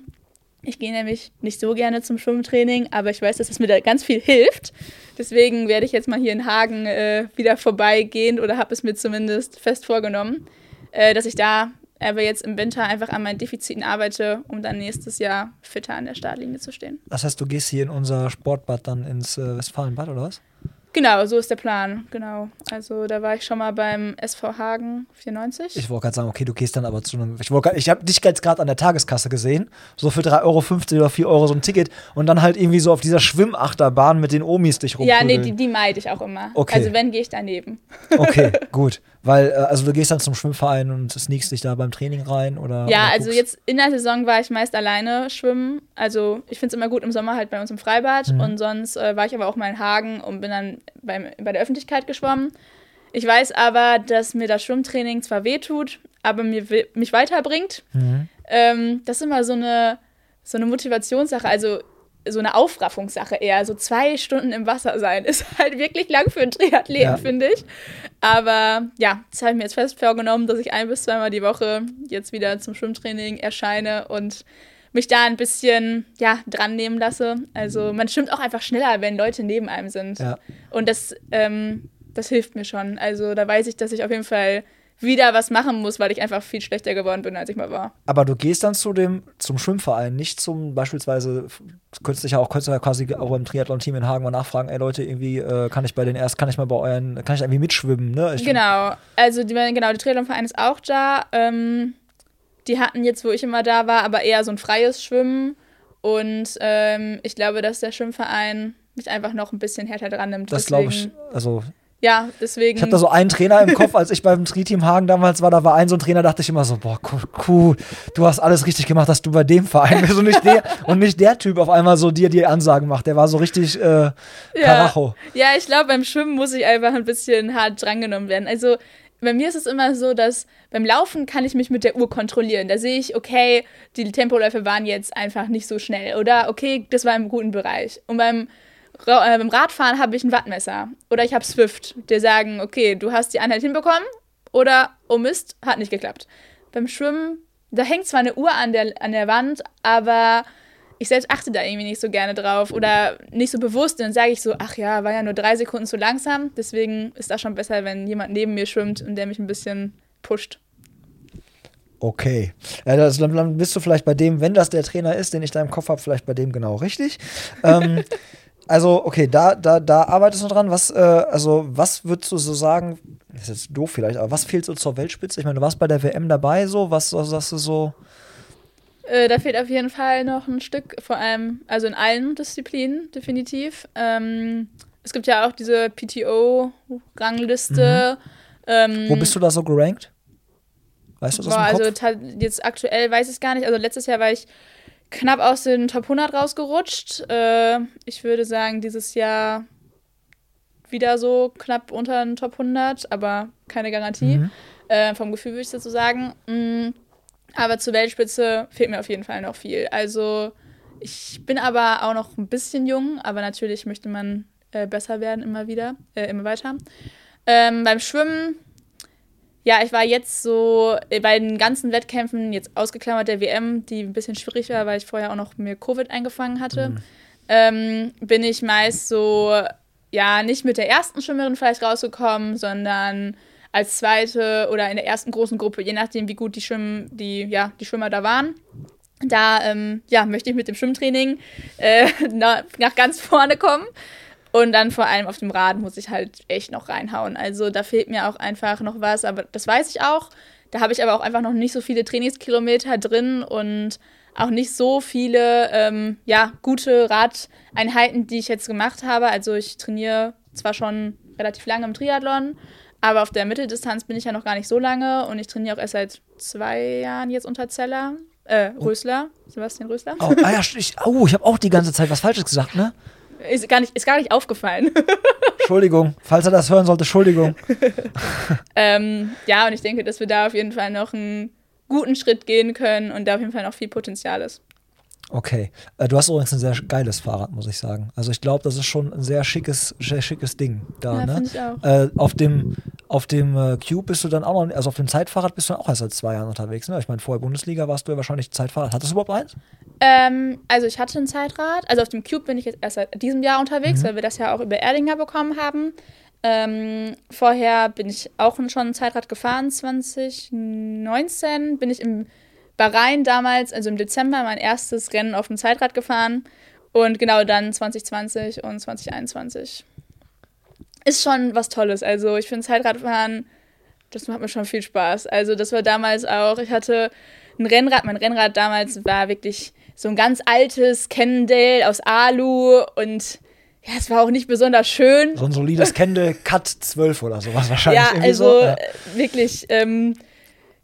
ich gehe nämlich nicht so gerne zum Schwimmtraining, aber ich weiß, dass es mir da ganz viel hilft. Deswegen werde ich jetzt mal hier in Hagen äh, wieder vorbeigehen oder habe es mir zumindest fest vorgenommen, äh, dass ich da aber jetzt im Winter einfach an meinen Defiziten arbeite, um dann nächstes Jahr fitter an der Startlinie zu stehen.
Das heißt, du gehst hier in unser Sportbad dann ins äh, Westfalenbad oder was?
Genau, so ist der Plan, genau. Also da war ich schon mal beim SV Hagen 94.
Ich wollte gerade sagen, okay, du gehst dann aber zu einem. Ich, ich habe dich jetzt gerade an der Tageskasse gesehen, so für 3,50 Euro oder 4 Euro so ein Ticket und dann halt irgendwie so auf dieser Schwimmachterbahn mit den Omis dich rum.
Ja, nee, die, die meide ich auch immer. Okay. Also wenn, gehe ich daneben.
Okay, gut. Weil, äh, also du gehst dann zum Schwimmverein und sneakst dich da beim Training rein oder?
Ja,
oder
also jetzt in der Saison war ich meist alleine schwimmen. Also ich finde es immer gut im Sommer halt bei uns im Freibad mhm. und sonst äh, war ich aber auch mal in Hagen und bin dann beim, bei der Öffentlichkeit geschwommen. Ich weiß aber, dass mir das Schwimmtraining zwar wehtut, aber mir, mich weiterbringt. Mhm. Ähm, das ist immer so eine, so eine Motivationssache. Also so eine Aufraffungssache eher. So zwei Stunden im Wasser sein ist halt wirklich lang für einen Triathleten, ja. finde ich. Aber ja, das habe ich mir jetzt fest vorgenommen, dass ich ein bis zweimal die Woche jetzt wieder zum Schwimmtraining erscheine und mich da ein bisschen ja, dran nehmen lasse. Also man schwimmt auch einfach schneller, wenn Leute neben einem sind. Ja. Und das, ähm, das hilft mir schon. Also da weiß ich, dass ich auf jeden Fall wieder was machen muss, weil ich einfach viel schlechter geworden bin, als ich mal war.
Aber du gehst dann zu dem, zum Schwimmverein, nicht zum beispielsweise, könntest dich ja auch, könntest ja quasi auch beim Triathlon-Team in Hagen mal nachfragen, ey Leute, irgendwie äh, kann ich bei den erst, kann ich mal bei euren, kann ich irgendwie mitschwimmen, ne? Ich
genau, also die, genau, der Triathlon-Verein ist auch da. Ähm, die hatten jetzt, wo ich immer da war, aber eher so ein freies Schwimmen. Und ähm, ich glaube, dass der Schwimmverein mich einfach noch ein bisschen härter dran nimmt.
Das glaube ich, also
ja, deswegen.
Ich habe da so einen Trainer im Kopf, als ich beim Tri-Team Hagen damals war, da war ein so ein Trainer, dachte ich immer so, boah, cool, du hast alles richtig gemacht, dass du bei dem Verein bist und nicht der, und nicht der Typ auf einmal so dir die Ansagen macht. Der war so richtig äh,
Karacho. Ja, ja ich glaube, beim Schwimmen muss ich einfach ein bisschen hart drangenommen werden. Also bei mir ist es immer so, dass beim Laufen kann ich mich mit der Uhr kontrollieren. Da sehe ich, okay, die Tempoläufe waren jetzt einfach nicht so schnell oder okay, das war im guten Bereich. Und beim äh, beim Radfahren habe ich ein Wattmesser oder ich habe Swift, die sagen, okay, du hast die Einheit hinbekommen oder oh Mist, hat nicht geklappt. Beim Schwimmen, da hängt zwar eine Uhr an der, an der Wand, aber ich selbst achte da irgendwie nicht so gerne drauf oder nicht so bewusst. Und dann sage ich so, ach ja, war ja nur drei Sekunden zu langsam. Deswegen ist das schon besser, wenn jemand neben mir schwimmt und der mich ein bisschen pusht.
Okay. Ja, das, dann bist du vielleicht bei dem, wenn das der Trainer ist, den ich da im Kopf habe, vielleicht bei dem genau richtig. ähm, Also, okay, da, da, da arbeitest du dran. Was, äh, also, was würdest du so sagen? Das ist jetzt doof vielleicht, aber was fehlt so zur Weltspitze? Ich meine, du warst bei der WM dabei, so, was, sagst du so?
Äh, da fehlt auf jeden Fall noch ein Stück, vor allem, also in allen Disziplinen, definitiv. Ähm, es gibt ja auch diese PTO-Rangliste. Mhm. Ähm,
Wo bist du da so gerankt? Weißt du das? Boah,
also jetzt aktuell weiß ich es gar nicht. Also letztes Jahr war ich knapp aus den Top 100 rausgerutscht. Äh, ich würde sagen, dieses Jahr wieder so knapp unter den Top 100, aber keine Garantie.
Mhm.
Äh, vom Gefühl würde ich dazu sagen. Mm, aber zur Weltspitze fehlt mir auf jeden Fall noch viel. Also ich bin aber auch noch ein bisschen jung, aber natürlich möchte man äh, besser werden immer wieder, äh, immer weiter. Ähm, beim Schwimmen, ja, ich war jetzt so äh, bei den ganzen Wettkämpfen, jetzt ausgeklammert der WM, die ein bisschen schwierig war, weil ich vorher auch noch mir Covid eingefangen hatte, ähm, bin ich meist so, ja, nicht mit der ersten Schwimmerin vielleicht rausgekommen, sondern als zweite oder in der ersten großen Gruppe, je nachdem, wie gut die, Schwimm die, ja, die Schwimmer da waren. Da ähm, ja, möchte ich mit dem Schwimmtraining äh, nach, nach ganz vorne kommen. Und dann vor allem auf dem Rad muss ich halt echt noch reinhauen. Also da fehlt mir auch einfach noch was, aber das weiß ich auch. Da habe ich aber auch einfach noch nicht so viele Trainingskilometer drin und auch nicht so viele ähm, ja, gute Radeinheiten, die ich jetzt gemacht habe. Also ich trainiere zwar schon relativ lange im Triathlon, aber auf der Mitteldistanz bin ich ja noch gar nicht so lange und ich trainiere auch erst seit zwei Jahren jetzt unter Zeller. Äh, Rösler, Sebastian Rösler.
Oh, ah ja, ich, oh, ich habe auch die ganze Zeit was Falsches gesagt, ne?
Ist gar nicht, ist gar nicht aufgefallen.
Entschuldigung, falls er das hören sollte, Entschuldigung.
ähm, ja, und ich denke, dass wir da auf jeden Fall noch einen guten Schritt gehen können und da auf jeden Fall noch viel Potenzial ist.
Okay. Äh, du hast übrigens ein sehr geiles Fahrrad, muss ich sagen. Also ich glaube, das ist schon ein sehr schickes, sehr schickes Ding da.
Ja,
ne?
ich auch.
Äh, auf dem, auf dem äh, Cube bist du dann auch noch, also auf dem Zeitfahrrad bist du dann auch erst seit zwei Jahren unterwegs. Ne? Ich meine, vorher Bundesliga warst du ja wahrscheinlich Zeitfahrrad. Hattest du überhaupt eins?
Ähm, also ich hatte ein Zeitrad. Also auf dem Cube bin ich jetzt erst seit diesem Jahr unterwegs,
Mhm.
weil wir das ja auch über Erdinger bekommen haben. Ähm, vorher bin ich auch schon ein Zeitrad gefahren. 2019 bin ich im Bahrain damals, also im Dezember, mein erstes Rennen auf dem Zeitrad gefahren. Und genau dann 2020 und 2021. Ist schon was Tolles. Also ich finde Zeitradfahren, das macht mir schon viel Spaß. Also das war damals auch, ich hatte ein Rennrad, mein Rennrad damals war wirklich so ein ganz altes Cannondale aus Alu und ja, es war auch nicht besonders schön.
So ein solides Kende Cut 12 oder sowas wahrscheinlich.
Ja, also
so. Ja.
äh, wirklich, ähm,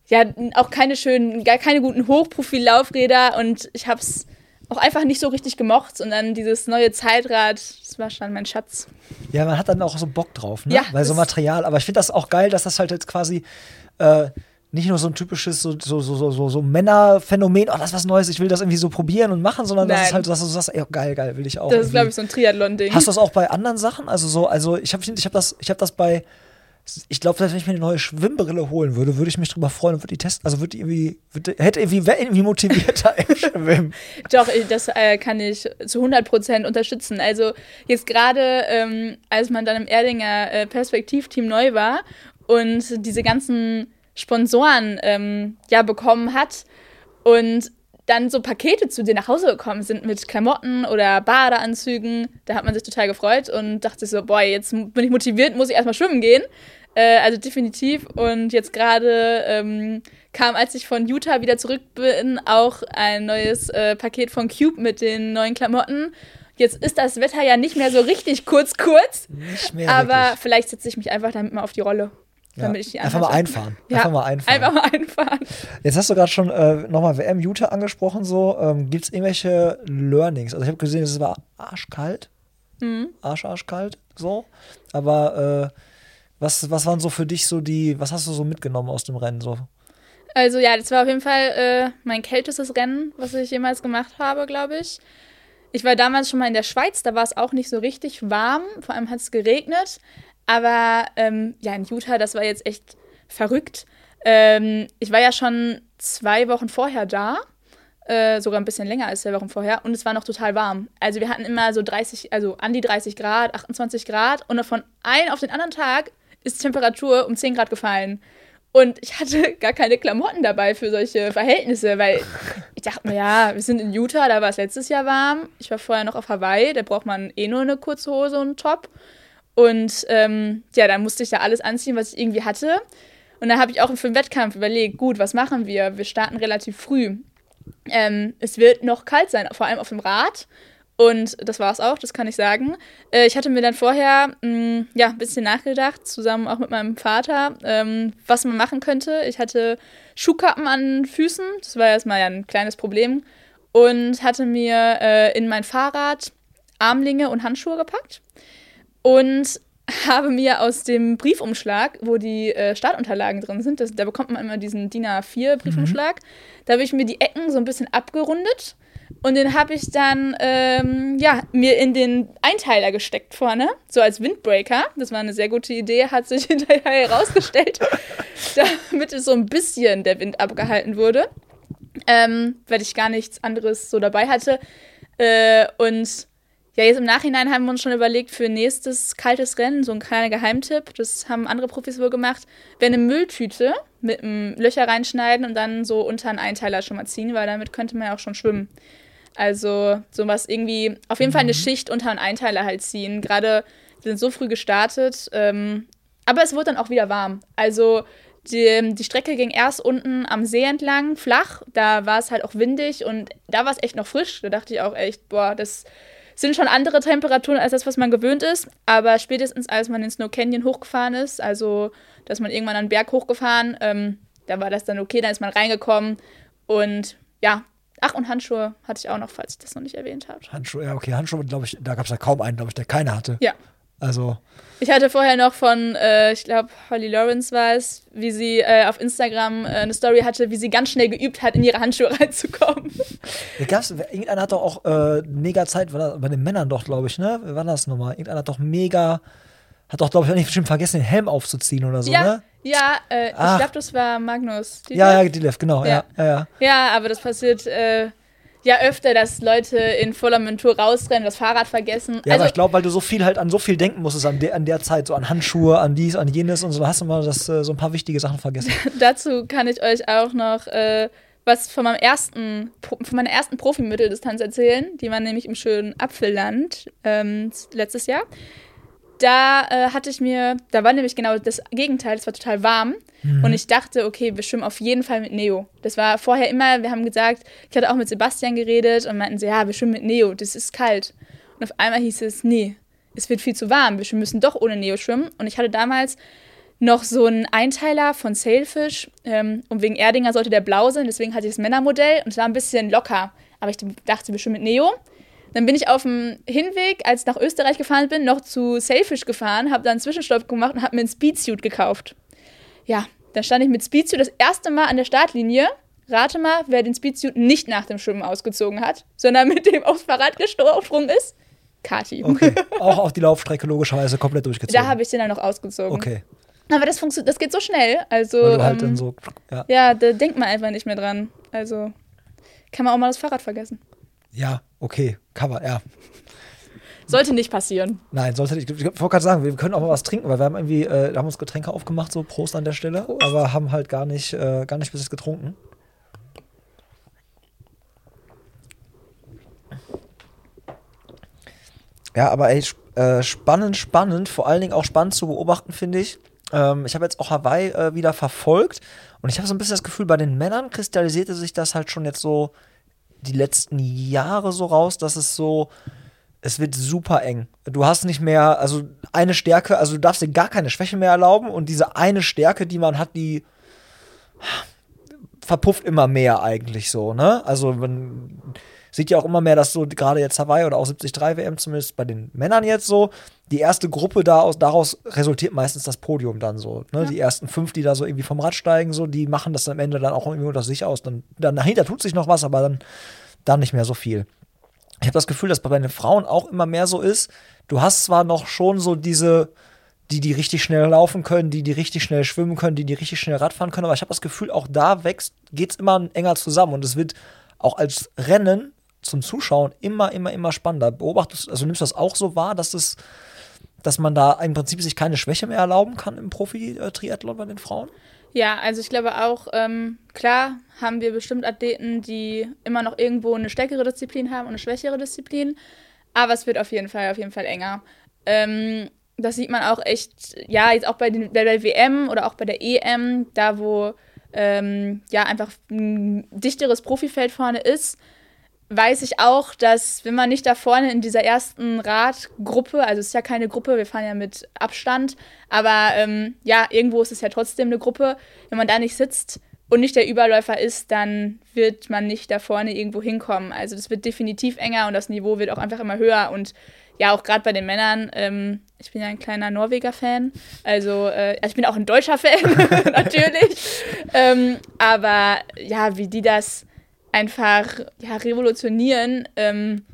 ja, auch keine schönen, gar keine guten Hochprofil-Laufräder und ich habe es auch einfach nicht so richtig gemocht und dann dieses neue Zeitrad, das war schon mein Schatz.
Ja, man hat dann auch so Bock drauf, ne?
Ja,
Weil so
das-
Material, aber ich finde das auch geil, dass das halt jetzt quasi äh, nicht nur so ein typisches so, so, so, so, so, Männerphänomen, oh, das ist was Neues, ich will das irgendwie so probieren und machen, sondern das
Nein.
ist halt, dass du sagst, ey, geil, geil, will ich auch.
Das ist, glaube ich, so ein Triathlon-Ding.
Hast du das auch bei anderen Sachen? Also so, also ich habe ich hab das, ich habe das bei, ich glaube, wenn ich mir eine neue Schwimmbrille holen würde, würde ich mich drüber freuen und würde die testen. Also würde irgendwie, würde, hätte irgendwie, wäre irgendwie motivierter im Schwimmen.
Doch, ich- das äh, kann ich zu 100% unterstützen. Also jetzt gerade, ähm, als man dann im Erdinger äh, Perspektivteam neu war und diese ganzen Sponsoren ähm, ja bekommen hat und dann so Pakete zu dir nach Hause gekommen sind mit Klamotten oder Badeanzügen, da hat man sich total gefreut und dachte sich so, boah, jetzt bin ich motiviert, muss ich erstmal schwimmen gehen. Äh, also definitiv. Und jetzt gerade ähm, kam, als ich von Utah wieder zurück bin, auch ein neues äh, Paket von Cube mit den neuen Klamotten. Jetzt ist das Wetter ja nicht mehr so richtig kurz, kurz.
Nicht mehr
Aber
wirklich.
vielleicht setze ich mich einfach damit mal auf die Rolle.
Ja.
Damit ich die
Einfach mal einfahren.
Ja,
Einfach mal einfahren.
Einfach mal einfahren.
Jetzt hast du gerade schon äh, nochmal WM Utah angesprochen. So, ähm, gibt es irgendwelche Learnings? Also ich habe gesehen, es war arschkalt,
Mhm.
arsch arschkalt, so. Aber äh, was, was waren so für dich so die, was hast du so mitgenommen aus dem Rennen so?
Also ja, das war auf jeden Fall äh, mein kältestes Rennen, was ich jemals gemacht habe, glaube ich. Ich war damals schon mal in der Schweiz, da war es auch nicht so richtig warm, vor allem hat es geregnet. Aber ähm, ja, in Utah, das war jetzt echt verrückt. Ähm, ich war ja schon zwei Wochen vorher da, äh, sogar ein bisschen länger als zwei Wochen vorher, und es war noch total warm. Also wir hatten immer so 30, also an die 30 Grad, 28 Grad, und von einem auf den anderen Tag ist die Temperatur um 10 Grad gefallen. Und ich hatte gar keine Klamotten dabei für solche Verhältnisse, weil ich dachte mir, ja, wir sind in Utah, da war es letztes Jahr warm. Ich war vorher noch auf Hawaii, da braucht man eh nur eine kurze Hose und einen Top. Und ähm, ja, dann musste ich da alles anziehen, was ich irgendwie hatte. Und dann habe ich auch für den Wettkampf überlegt, gut, was machen wir? Wir starten relativ früh. Ähm, es wird noch kalt sein, vor allem auf dem Rad. Und das war es auch, das kann ich sagen. Äh, ich hatte mir dann vorher mh, ja, ein bisschen nachgedacht, zusammen auch mit meinem Vater, ähm, was man machen könnte. Ich hatte Schuhkappen an Füßen, das war erstmal ja ein kleines Problem. und hatte mir äh, in mein Fahrrad Armlinge und Handschuhe gepackt und habe mir aus dem Briefumschlag, wo die äh, Startunterlagen drin sind, das, da bekommt man immer diesen DIN A4-Briefumschlag, mhm. da habe ich mir die Ecken so ein bisschen abgerundet und den habe ich dann ähm, ja, mir in den Einteiler gesteckt vorne, so als Windbreaker. Das war eine sehr gute Idee, hat sich hinterher herausgestellt, damit es so ein bisschen der Wind abgehalten wurde, ähm, weil ich gar nichts anderes so dabei hatte. Äh, und ja, jetzt im Nachhinein haben wir uns schon überlegt, für nächstes kaltes Rennen, so ein kleiner Geheimtipp, das haben andere Profis wohl gemacht, wäre eine Mülltüte mit einem Löcher reinschneiden und dann so unter einen Einteiler schon mal ziehen, weil damit könnte man ja auch schon schwimmen. Also sowas irgendwie, auf jeden mhm. Fall eine mhm. Schicht unter einen Einteiler halt ziehen. Gerade, sind so früh gestartet, ähm, aber es wurde dann auch wieder warm. Also die, die Strecke ging erst unten am See entlang, flach, da war es halt auch windig und da war es echt noch frisch. Da dachte ich auch echt, boah, das sind schon andere Temperaturen als das, was man gewöhnt ist. Aber spätestens als man den Snow Canyon hochgefahren ist, also dass man irgendwann einen Berg hochgefahren, ähm, da war das dann okay, dann ist man reingekommen. Und ja, ach, und Handschuhe hatte ich auch noch, falls ich das noch nicht erwähnt habe.
Handschuhe, ja, okay, Handschuhe, glaube ich, da gab es ja kaum einen, glaube ich, der keine hatte.
Ja.
Also.
Ich hatte vorher noch von, äh, ich glaube, Holly Lawrence war es, wie sie äh, auf Instagram äh, eine Story hatte, wie sie ganz schnell geübt hat, in ihre Handschuhe reinzukommen.
Ja, gab's, irgendeiner hat doch auch äh, mega Zeit, bei den Männern doch, glaube ich, ne? Wie war das nochmal? Irgendeiner hat doch mega, hat doch, glaube ich, auch nicht bestimmt vergessen, den Helm aufzuziehen oder so,
ja,
ne?
Ja, äh, ich glaube, das war Magnus.
Dilev. Ja, ja, Dilev, genau, ja. Ja, ja,
ja. aber das passiert äh, ja öfter, dass Leute in voller Montur rausrennen, das Fahrrad vergessen.
Ja, also, aber ich glaube, weil du so viel halt an so viel denken musstest an, de an der Zeit, so an Handschuhe, an dies, an jenes und so, hast du mal das, äh, so ein paar wichtige Sachen vergessen.
Dazu kann ich euch auch noch äh, was von meinem ersten, von meiner ersten Profimitteldistanz erzählen. Die war nämlich im schönen Apfelland ähm, letztes Jahr. Da äh, hatte ich mir, da war nämlich genau das Gegenteil, es war total warm. Mhm. Und ich dachte, okay, wir schwimmen auf jeden Fall mit Neo. Das war vorher immer, wir haben gesagt, ich hatte auch mit Sebastian geredet und meinten sie, ja, wir schwimmen mit Neo, das ist kalt. Und auf einmal hieß es, nee, es wird viel zu warm, wir müssen doch ohne Neo schwimmen. Und ich hatte damals noch so einen Einteiler von Sailfish ähm, und wegen Erdinger sollte der blau sein, deswegen hatte ich das Männermodell und es war ein bisschen locker. Aber ich dachte, wir schwimmen mit Neo. Dann bin ich auf dem Hinweg, als ich nach Österreich gefahren bin, noch zu Sailfish gefahren, habe dann einen Zwischenstopp gemacht und habe mir einen Speedsuit gekauft ja, dann stand ich mit Speedsuit das erste Mal an der Startlinie. Rate mal, wer den Speedsuit nicht nach dem Schwimmen ausgezogen hat, sondern mit dem aufs Fahrrad gesprungen ist. Kati.
Okay. Auch auf die Laufstrecke logischerweise komplett durchgezogen.
Da habe ich den dann noch ausgezogen.
Okay.
Aber das funktioniert, das geht so schnell. Also,
Weil du halt ähm, so,
ja. ja, da denkt man einfach nicht mehr dran. Also kann man auch mal das Fahrrad vergessen.
Ja, okay, kann man, ja.
Sollte nicht passieren.
Nein, sollte nicht. Ich wollte gerade sagen, wir können auch mal was trinken, weil wir haben irgendwie, äh, haben uns Getränke aufgemacht, so Prost an der Stelle, Prost. aber haben halt gar nicht, äh, gar nicht bis jetzt getrunken. Ja, aber ey, äh, spannend, spannend, vor allen Dingen auch spannend zu beobachten, finde ich. Ähm, ich habe jetzt auch Hawaii äh, wieder verfolgt und ich habe so ein bisschen das Gefühl, bei den Männern kristallisierte sich das halt schon jetzt so die letzten Jahre so raus, dass es so es wird super eng. Du hast nicht mehr, also eine Stärke, also du darfst dir gar keine Schwäche mehr erlauben und diese eine Stärke, die man hat, die verpufft immer mehr eigentlich so, ne? Also man sieht ja auch immer mehr, dass so gerade jetzt Hawaii oder auch 73 WM zumindest bei den Männern jetzt so, die erste Gruppe da aus, daraus resultiert meistens das Podium dann so, ne? Ja. Die ersten fünf, die da so irgendwie vom Rad steigen, so, die machen das am Ende dann auch irgendwie unter sich aus. Dann, dann dahinter tut sich noch was, aber dann, dann nicht mehr so viel ich habe das Gefühl, dass bei den Frauen auch immer mehr so ist. Du hast zwar noch schon so diese, die, die richtig schnell laufen können, die, die richtig schnell schwimmen können, die, die richtig schnell Radfahren können, aber ich habe das Gefühl, auch da wächst, geht es immer enger zusammen und es wird auch als Rennen zum Zuschauen immer, immer, immer spannender. Beobachtest, also nimmst du das auch so wahr, dass es, dass man da im Prinzip sich keine Schwäche mehr erlauben kann im Profi-Triathlon bei den Frauen?
Ja, also ich glaube auch, ähm, klar haben wir bestimmt Athleten, die immer noch irgendwo eine stärkere Disziplin haben und eine schwächere Disziplin. Aber es wird auf jeden Fall, auf jeden Fall enger. Ähm, das sieht man auch echt, ja, jetzt auch bei, den, bei der WM oder auch bei der EM, da wo ähm, ja einfach ein dichteres Profifeld vorne ist, weiß ich auch, dass wenn man nicht da vorne in dieser ersten Radgruppe, also es ist ja keine Gruppe, wir fahren ja mit Abstand, aber ähm, ja, irgendwo ist es ja trotzdem eine Gruppe, wenn man da nicht sitzt, und nicht der Überläufer ist, dann wird man nicht da vorne irgendwo hinkommen. Also das wird definitiv enger und das Niveau wird auch einfach immer höher und ja, auch gerade bei den Männern, ähm, ich bin ja ein kleiner Norweger-Fan, also, äh, also ich bin auch ein deutscher Fan, natürlich. ähm, aber ja, wie die das einfach ja, revolutionieren, ähm,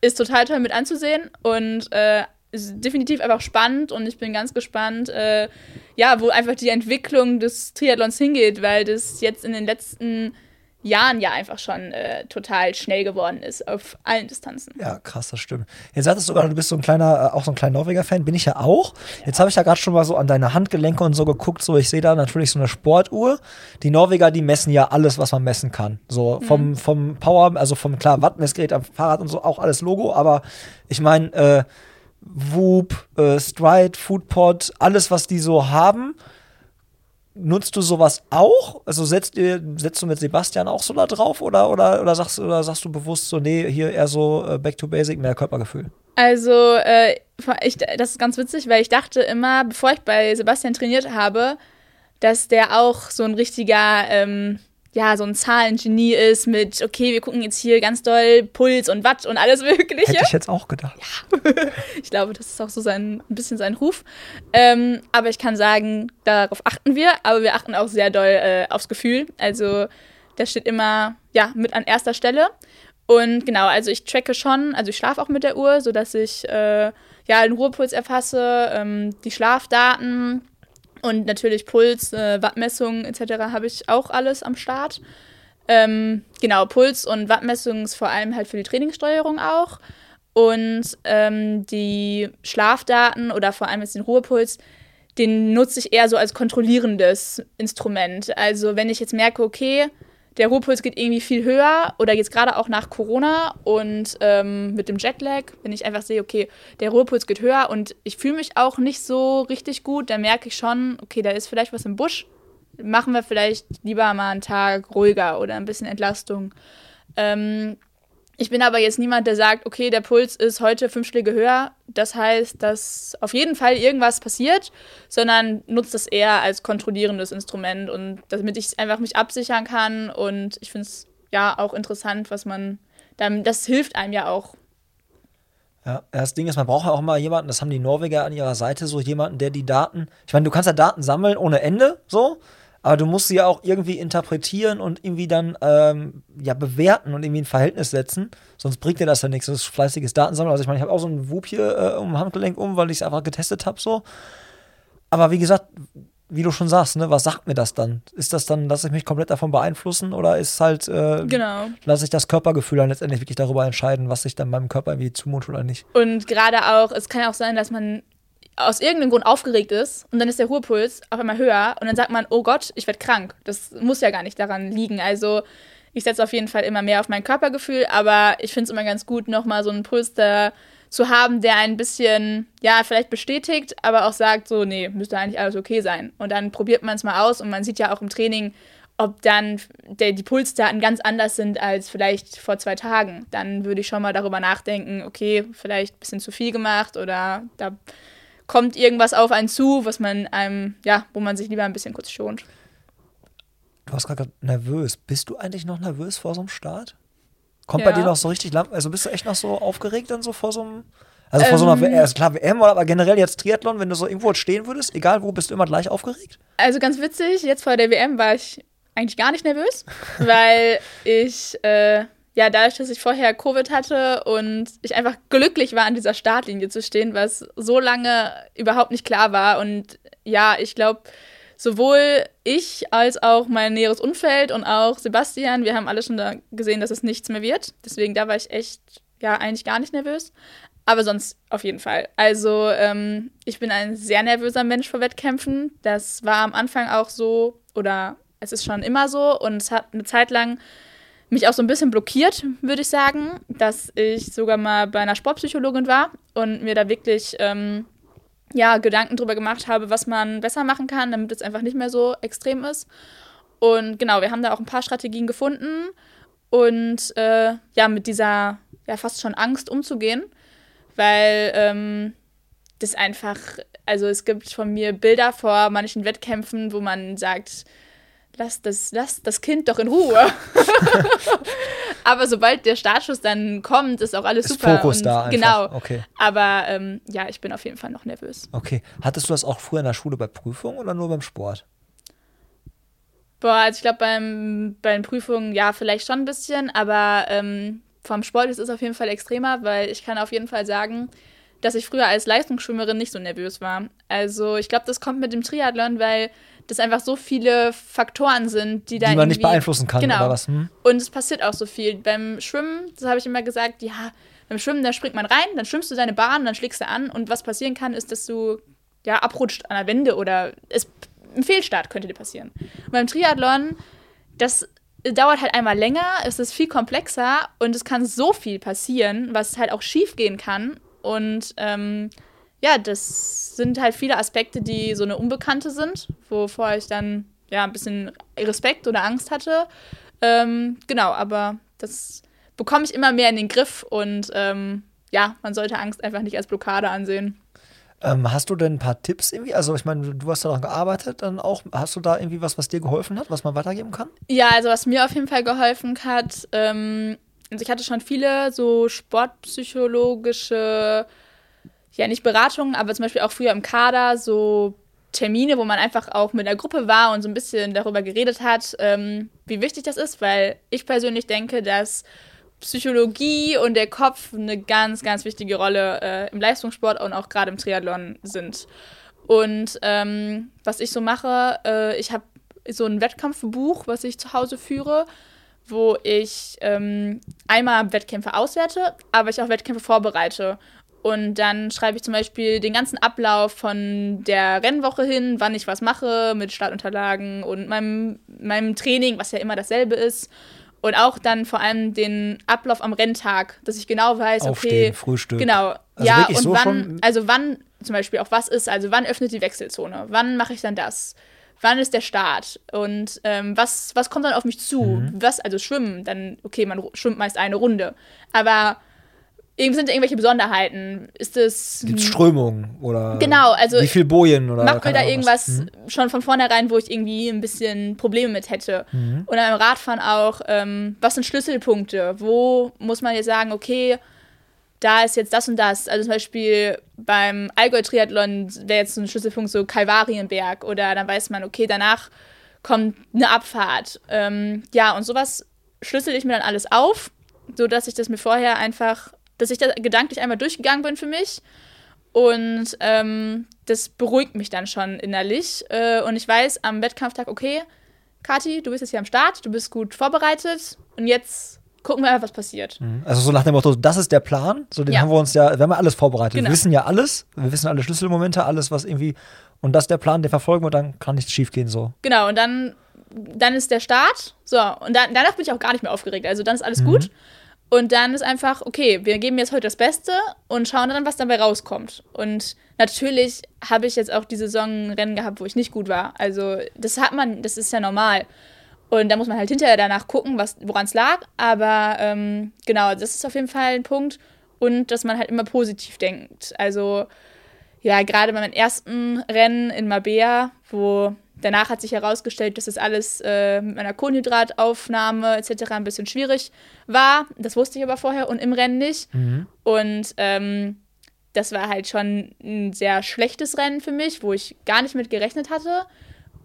ist total toll mit anzusehen und äh, ist definitiv einfach spannend und ich bin ganz gespannt, äh, ja, wo einfach die Entwicklung des Triathlons hingeht, weil das jetzt in den letzten Jahren ja einfach schon äh, total schnell geworden ist auf allen Distanzen.
Ja, krass, das stimmt. Jetzt sagtest du gerade, du bist so ein kleiner, äh, auch so ein kleiner Norweger-Fan, bin ich ja auch. Jetzt habe ich ja gerade schon mal so an deine Handgelenke und so geguckt, so ich sehe da natürlich so eine Sportuhr. Die Norweger, die messen ja alles, was man messen kann. So vom, mhm. vom Power, also vom klar Wattmessgerät am Fahrrad und so, auch alles Logo, aber ich meine, äh, Whoop, äh, Stride, Foodpod, alles, was die so haben nutzt du sowas auch? Also setzt, setzt du mit Sebastian auch so da drauf oder, oder, oder, sagst, oder sagst du bewusst so, nee, hier eher so äh, Back to Basic, mehr Körpergefühl?
Also, äh, ich, das ist ganz witzig, weil ich dachte immer, bevor ich bei Sebastian trainiert habe, dass der auch so ein richtiger ähm, ja, so ein Zahlengenie ist mit, okay, wir gucken jetzt hier ganz doll Puls und Watt und alles Mögliche.
Hätte ich jetzt auch gedacht.
Ja, ich glaube, das ist auch so sein, ein bisschen sein Ruf. Ähm, aber ich kann sagen, darauf achten wir, aber wir achten auch sehr doll äh, aufs Gefühl. Also, das steht immer, ja, mit an erster Stelle. Und genau, also ich tracke schon, also ich schlafe auch mit der Uhr, sodass ich, äh, ja, den Ruhepuls erfasse, ähm, die Schlafdaten, und natürlich Puls, äh, Wattmessung etc. habe ich auch alles am Start. Ähm, genau, Puls und Wattmessung ist vor allem halt für die Trainingssteuerung auch. Und ähm, die Schlafdaten oder vor allem jetzt den Ruhepuls, den nutze ich eher so als kontrollierendes Instrument. Also wenn ich jetzt merke, okay, der Ruhepuls geht irgendwie viel höher oder jetzt gerade auch nach Corona und ähm, mit dem Jetlag, wenn ich einfach sehe, okay, der Ruhepuls geht höher und ich fühle mich auch nicht so richtig gut, dann merke ich schon, okay, da ist vielleicht was im Busch. Machen wir vielleicht lieber mal einen Tag ruhiger oder ein bisschen Entlastung. Ähm, ich bin aber jetzt niemand, der sagt, okay, der Puls ist heute fünf Schläge höher. Das heißt, dass auf jeden Fall irgendwas passiert, sondern nutzt das eher als kontrollierendes Instrument und damit ich einfach mich absichern kann. Und ich finde es ja auch interessant, was man, dann, das hilft einem ja auch.
Ja, das Ding ist, man braucht ja auch mal jemanden, das haben die Norweger an ihrer Seite, so jemanden, der die Daten, ich meine, du kannst ja Daten sammeln ohne Ende, so, aber du musst sie ja auch irgendwie interpretieren und irgendwie dann ähm, ja bewerten und irgendwie ein Verhältnis setzen. Sonst bringt dir das ja nichts. Das ist fleißiges Datensammeln. Also ich meine, ich habe auch so einen Whoop hier äh, um Handgelenk um, weil ich es einfach getestet habe so. Aber wie gesagt, wie du schon sagst, ne, was sagt mir das dann? Ist das dann, lasse ich mich komplett davon beeinflussen oder ist halt, äh,
genau.
lasse ich das Körpergefühl dann letztendlich wirklich darüber entscheiden, was sich dann meinem Körper irgendwie zumute oder nicht?
Und gerade auch, es kann ja auch sein, dass man aus irgendeinem Grund aufgeregt ist und dann ist der Ruhepuls auf einmal höher und dann sagt man, oh Gott, ich werde krank. Das muss ja gar nicht daran liegen. Also ich setze auf jeden Fall immer mehr auf mein Körpergefühl, aber ich finde es immer ganz gut, nochmal so einen Puls da zu haben, der ein bisschen, ja, vielleicht bestätigt, aber auch sagt, so, nee, müsste eigentlich alles okay sein. Und dann probiert man es mal aus und man sieht ja auch im Training, ob dann der, die Pulsdaten ganz anders sind als vielleicht vor zwei Tagen. Dann würde ich schon mal darüber nachdenken, okay, vielleicht ein bisschen zu viel gemacht oder da kommt irgendwas auf einen zu, was man einem, ja, wo man sich lieber ein bisschen kurz schont.
Du hast gerade nervös. Bist du eigentlich noch nervös vor so einem Start? Kommt ja. bei dir noch so richtig lang? Also bist du echt noch so aufgeregt dann so vor so einem. Also vor ähm, so einer WM, also klar, WM, aber generell jetzt Triathlon, wenn du so irgendwo stehen würdest, egal wo, bist du immer gleich aufgeregt?
Also ganz witzig, jetzt vor der WM war ich eigentlich gar nicht nervös, weil ich äh, ja, dadurch, dass ich vorher Covid hatte und ich einfach glücklich war, an dieser Startlinie zu stehen, was so lange überhaupt nicht klar war. Und ja, ich glaube, sowohl ich als auch mein näheres Umfeld und auch Sebastian, wir haben alle schon da gesehen, dass es nichts mehr wird. Deswegen, da war ich echt, ja, eigentlich gar nicht nervös. Aber sonst auf jeden Fall. Also, ähm, ich bin ein sehr nervöser Mensch vor Wettkämpfen. Das war am Anfang auch so, oder es ist schon immer so. Und es hat eine Zeit lang mich auch so ein bisschen blockiert, würde ich sagen, dass ich sogar mal bei einer Sportpsychologin war und mir da wirklich ähm, ja, Gedanken drüber gemacht habe, was man besser machen kann, damit es einfach nicht mehr so extrem ist. Und genau, wir haben da auch ein paar Strategien gefunden und äh, ja, mit dieser ja fast schon Angst umzugehen, weil ähm, das einfach, also es gibt von mir Bilder vor manchen Wettkämpfen, wo man sagt, lass das, lass das Kind doch in Ruhe. Aber sobald der Startschuss dann kommt, ist auch alles
Ist
super.
Fokus da einfach.
Genau.
Okay.
Aber ähm, ja, ich bin auf jeden Fall noch nervös.
Okay. Hattest du das auch früher in der Schule bei Prüfungen oder nur beim Sport?
Boah, also ich glaube, beim, bei den Prüfungen ja, vielleicht schon ein bisschen, aber ähm, vom Sport ist es auf jeden Fall extremer, weil ich kann auf jeden Fall sagen, dass ich früher als Leistungsschwimmerin nicht so nervös war. Also ich glaube, das kommt mit dem Triathlon, weil das einfach so viele Faktoren sind, die da
Die man nicht beeinflussen kann,
genau.
oder was? Hm?
Und es passiert auch so viel. Beim Schwimmen, das habe ich immer gesagt, ja, beim Schwimmen, da springt man rein, dann schwimmst du deine Bahn, dann schlägst du an und was passieren kann, ist, dass du ja abrutscht an der Wende oder es, ein Fehlstart könnte dir passieren. Und beim Triathlon, das dauert halt einmal länger, es ist viel komplexer und es kann so viel passieren, was halt auch schief gehen kann. Und ähm, ja, das sind halt viele Aspekte, die so eine Unbekannte sind, wovor ich dann ja ein bisschen Respekt oder Angst hatte. Ähm, genau, aber das bekomme ich immer mehr in den Griff und ähm, ja, man sollte Angst einfach nicht als Blockade ansehen.
Ähm, hast du denn ein paar Tipps irgendwie? Also, ich meine, du hast daran gearbeitet, dann auch. Hast du da irgendwie was, was dir geholfen hat, was man weitergeben kann?
Ja, also was mir auf jeden Fall geholfen hat, ähm, also ich hatte schon viele so sportpsychologische, ja nicht Beratungen, aber zum Beispiel auch früher im Kader so Termine, wo man einfach auch mit der Gruppe war und so ein bisschen darüber geredet hat, ähm, wie wichtig das ist, weil ich persönlich denke, dass Psychologie und der Kopf eine ganz, ganz wichtige Rolle äh, im Leistungssport und auch gerade im Triathlon sind. Und ähm, was ich so mache, äh, ich habe so ein Wettkampfbuch, was ich zu Hause führe, wo ich ähm, einmal Wettkämpfe auswerte, aber ich auch Wettkämpfe vorbereite. Und dann schreibe ich zum Beispiel den ganzen Ablauf von der Rennwoche hin, wann ich was mache mit Startunterlagen und meinem, meinem Training, was ja immer dasselbe ist. Und auch dann vor allem den Ablauf am Renntag, dass ich genau weiß,
Aufstehen,
okay,
Frühstück.
Genau.
Also
ja, und
so
wann, also wann zum Beispiel auch was ist, also wann öffnet die Wechselzone, wann mache ich dann das, wann ist der Start und ähm, was, was kommt dann auf mich zu,
Mhm.
was, also schwimmen, dann, okay, man schwimmt meist eine Runde, aber sind da irgendwelche Besonderheiten, ist es,
Gibt es Strömungen oder
Genau, also
wie viel Bojen oder
macht mir da irgendwas
was? Mhm.
schon von vornherein, wo ich irgendwie ein bisschen Probleme mit hätte. Und beim Radfahren auch, ähm, was sind Schlüsselpunkte? Wo muss man jetzt sagen, okay, da ist jetzt das und das. Also zum Beispiel beim Allgäu-Triathlon wäre jetzt so ein Schlüsselpunkt so Kalvarienberg oder dann weiß man, okay, danach kommt eine Abfahrt. Ähm, ja, und sowas schlüssel ich mir dann alles auf, sodass ich das mir vorher einfach, dass ich da gedanklich einmal durchgegangen bin für mich. Und ähm, das beruhigt mich dann schon innerlich. Äh, und ich weiß am Wettkampftag, okay, Kathi, du bist jetzt hier am Start, du bist gut vorbereitet und jetzt gucken wir einfach, was passiert.
Also so nach dem Motto, das ist der Plan, so den
Ja.
haben wir uns ja, wir haben ja alles vorbereitet.
Genau.
Wir wissen ja alles, wir wissen alle Schlüsselmomente, alles was irgendwie und das ist der Plan, den verfolgen wir, dann kann nichts schief gehen so.
Genau, und dann, dann ist der Start. So, und dann, danach bin ich auch gar nicht mehr aufgeregt. Also dann ist alles gut. Und dann ist einfach, okay, wir geben jetzt heute das Beste und schauen dann, was dabei rauskommt. Und natürlich habe ich jetzt auch die Saison Rennen gehabt, wo ich nicht gut war. Also das hat man, das ist ja normal. Und da muss man halt hinterher danach gucken, woran es lag. Aber ähm, genau, das ist auf jeden Fall ein Punkt. Und dass man halt immer positiv denkt. Also ja, gerade bei meinem ersten Rennen in Mabea, wo danach hat sich herausgestellt, dass das alles äh, mit meiner Kohlenhydrataufnahme etc. ein bisschen schwierig war. Das wusste ich aber vorher und im Rennen nicht. Und ähm, das war halt schon ein sehr schlechtes Rennen für mich, wo ich gar nicht mit gerechnet hatte.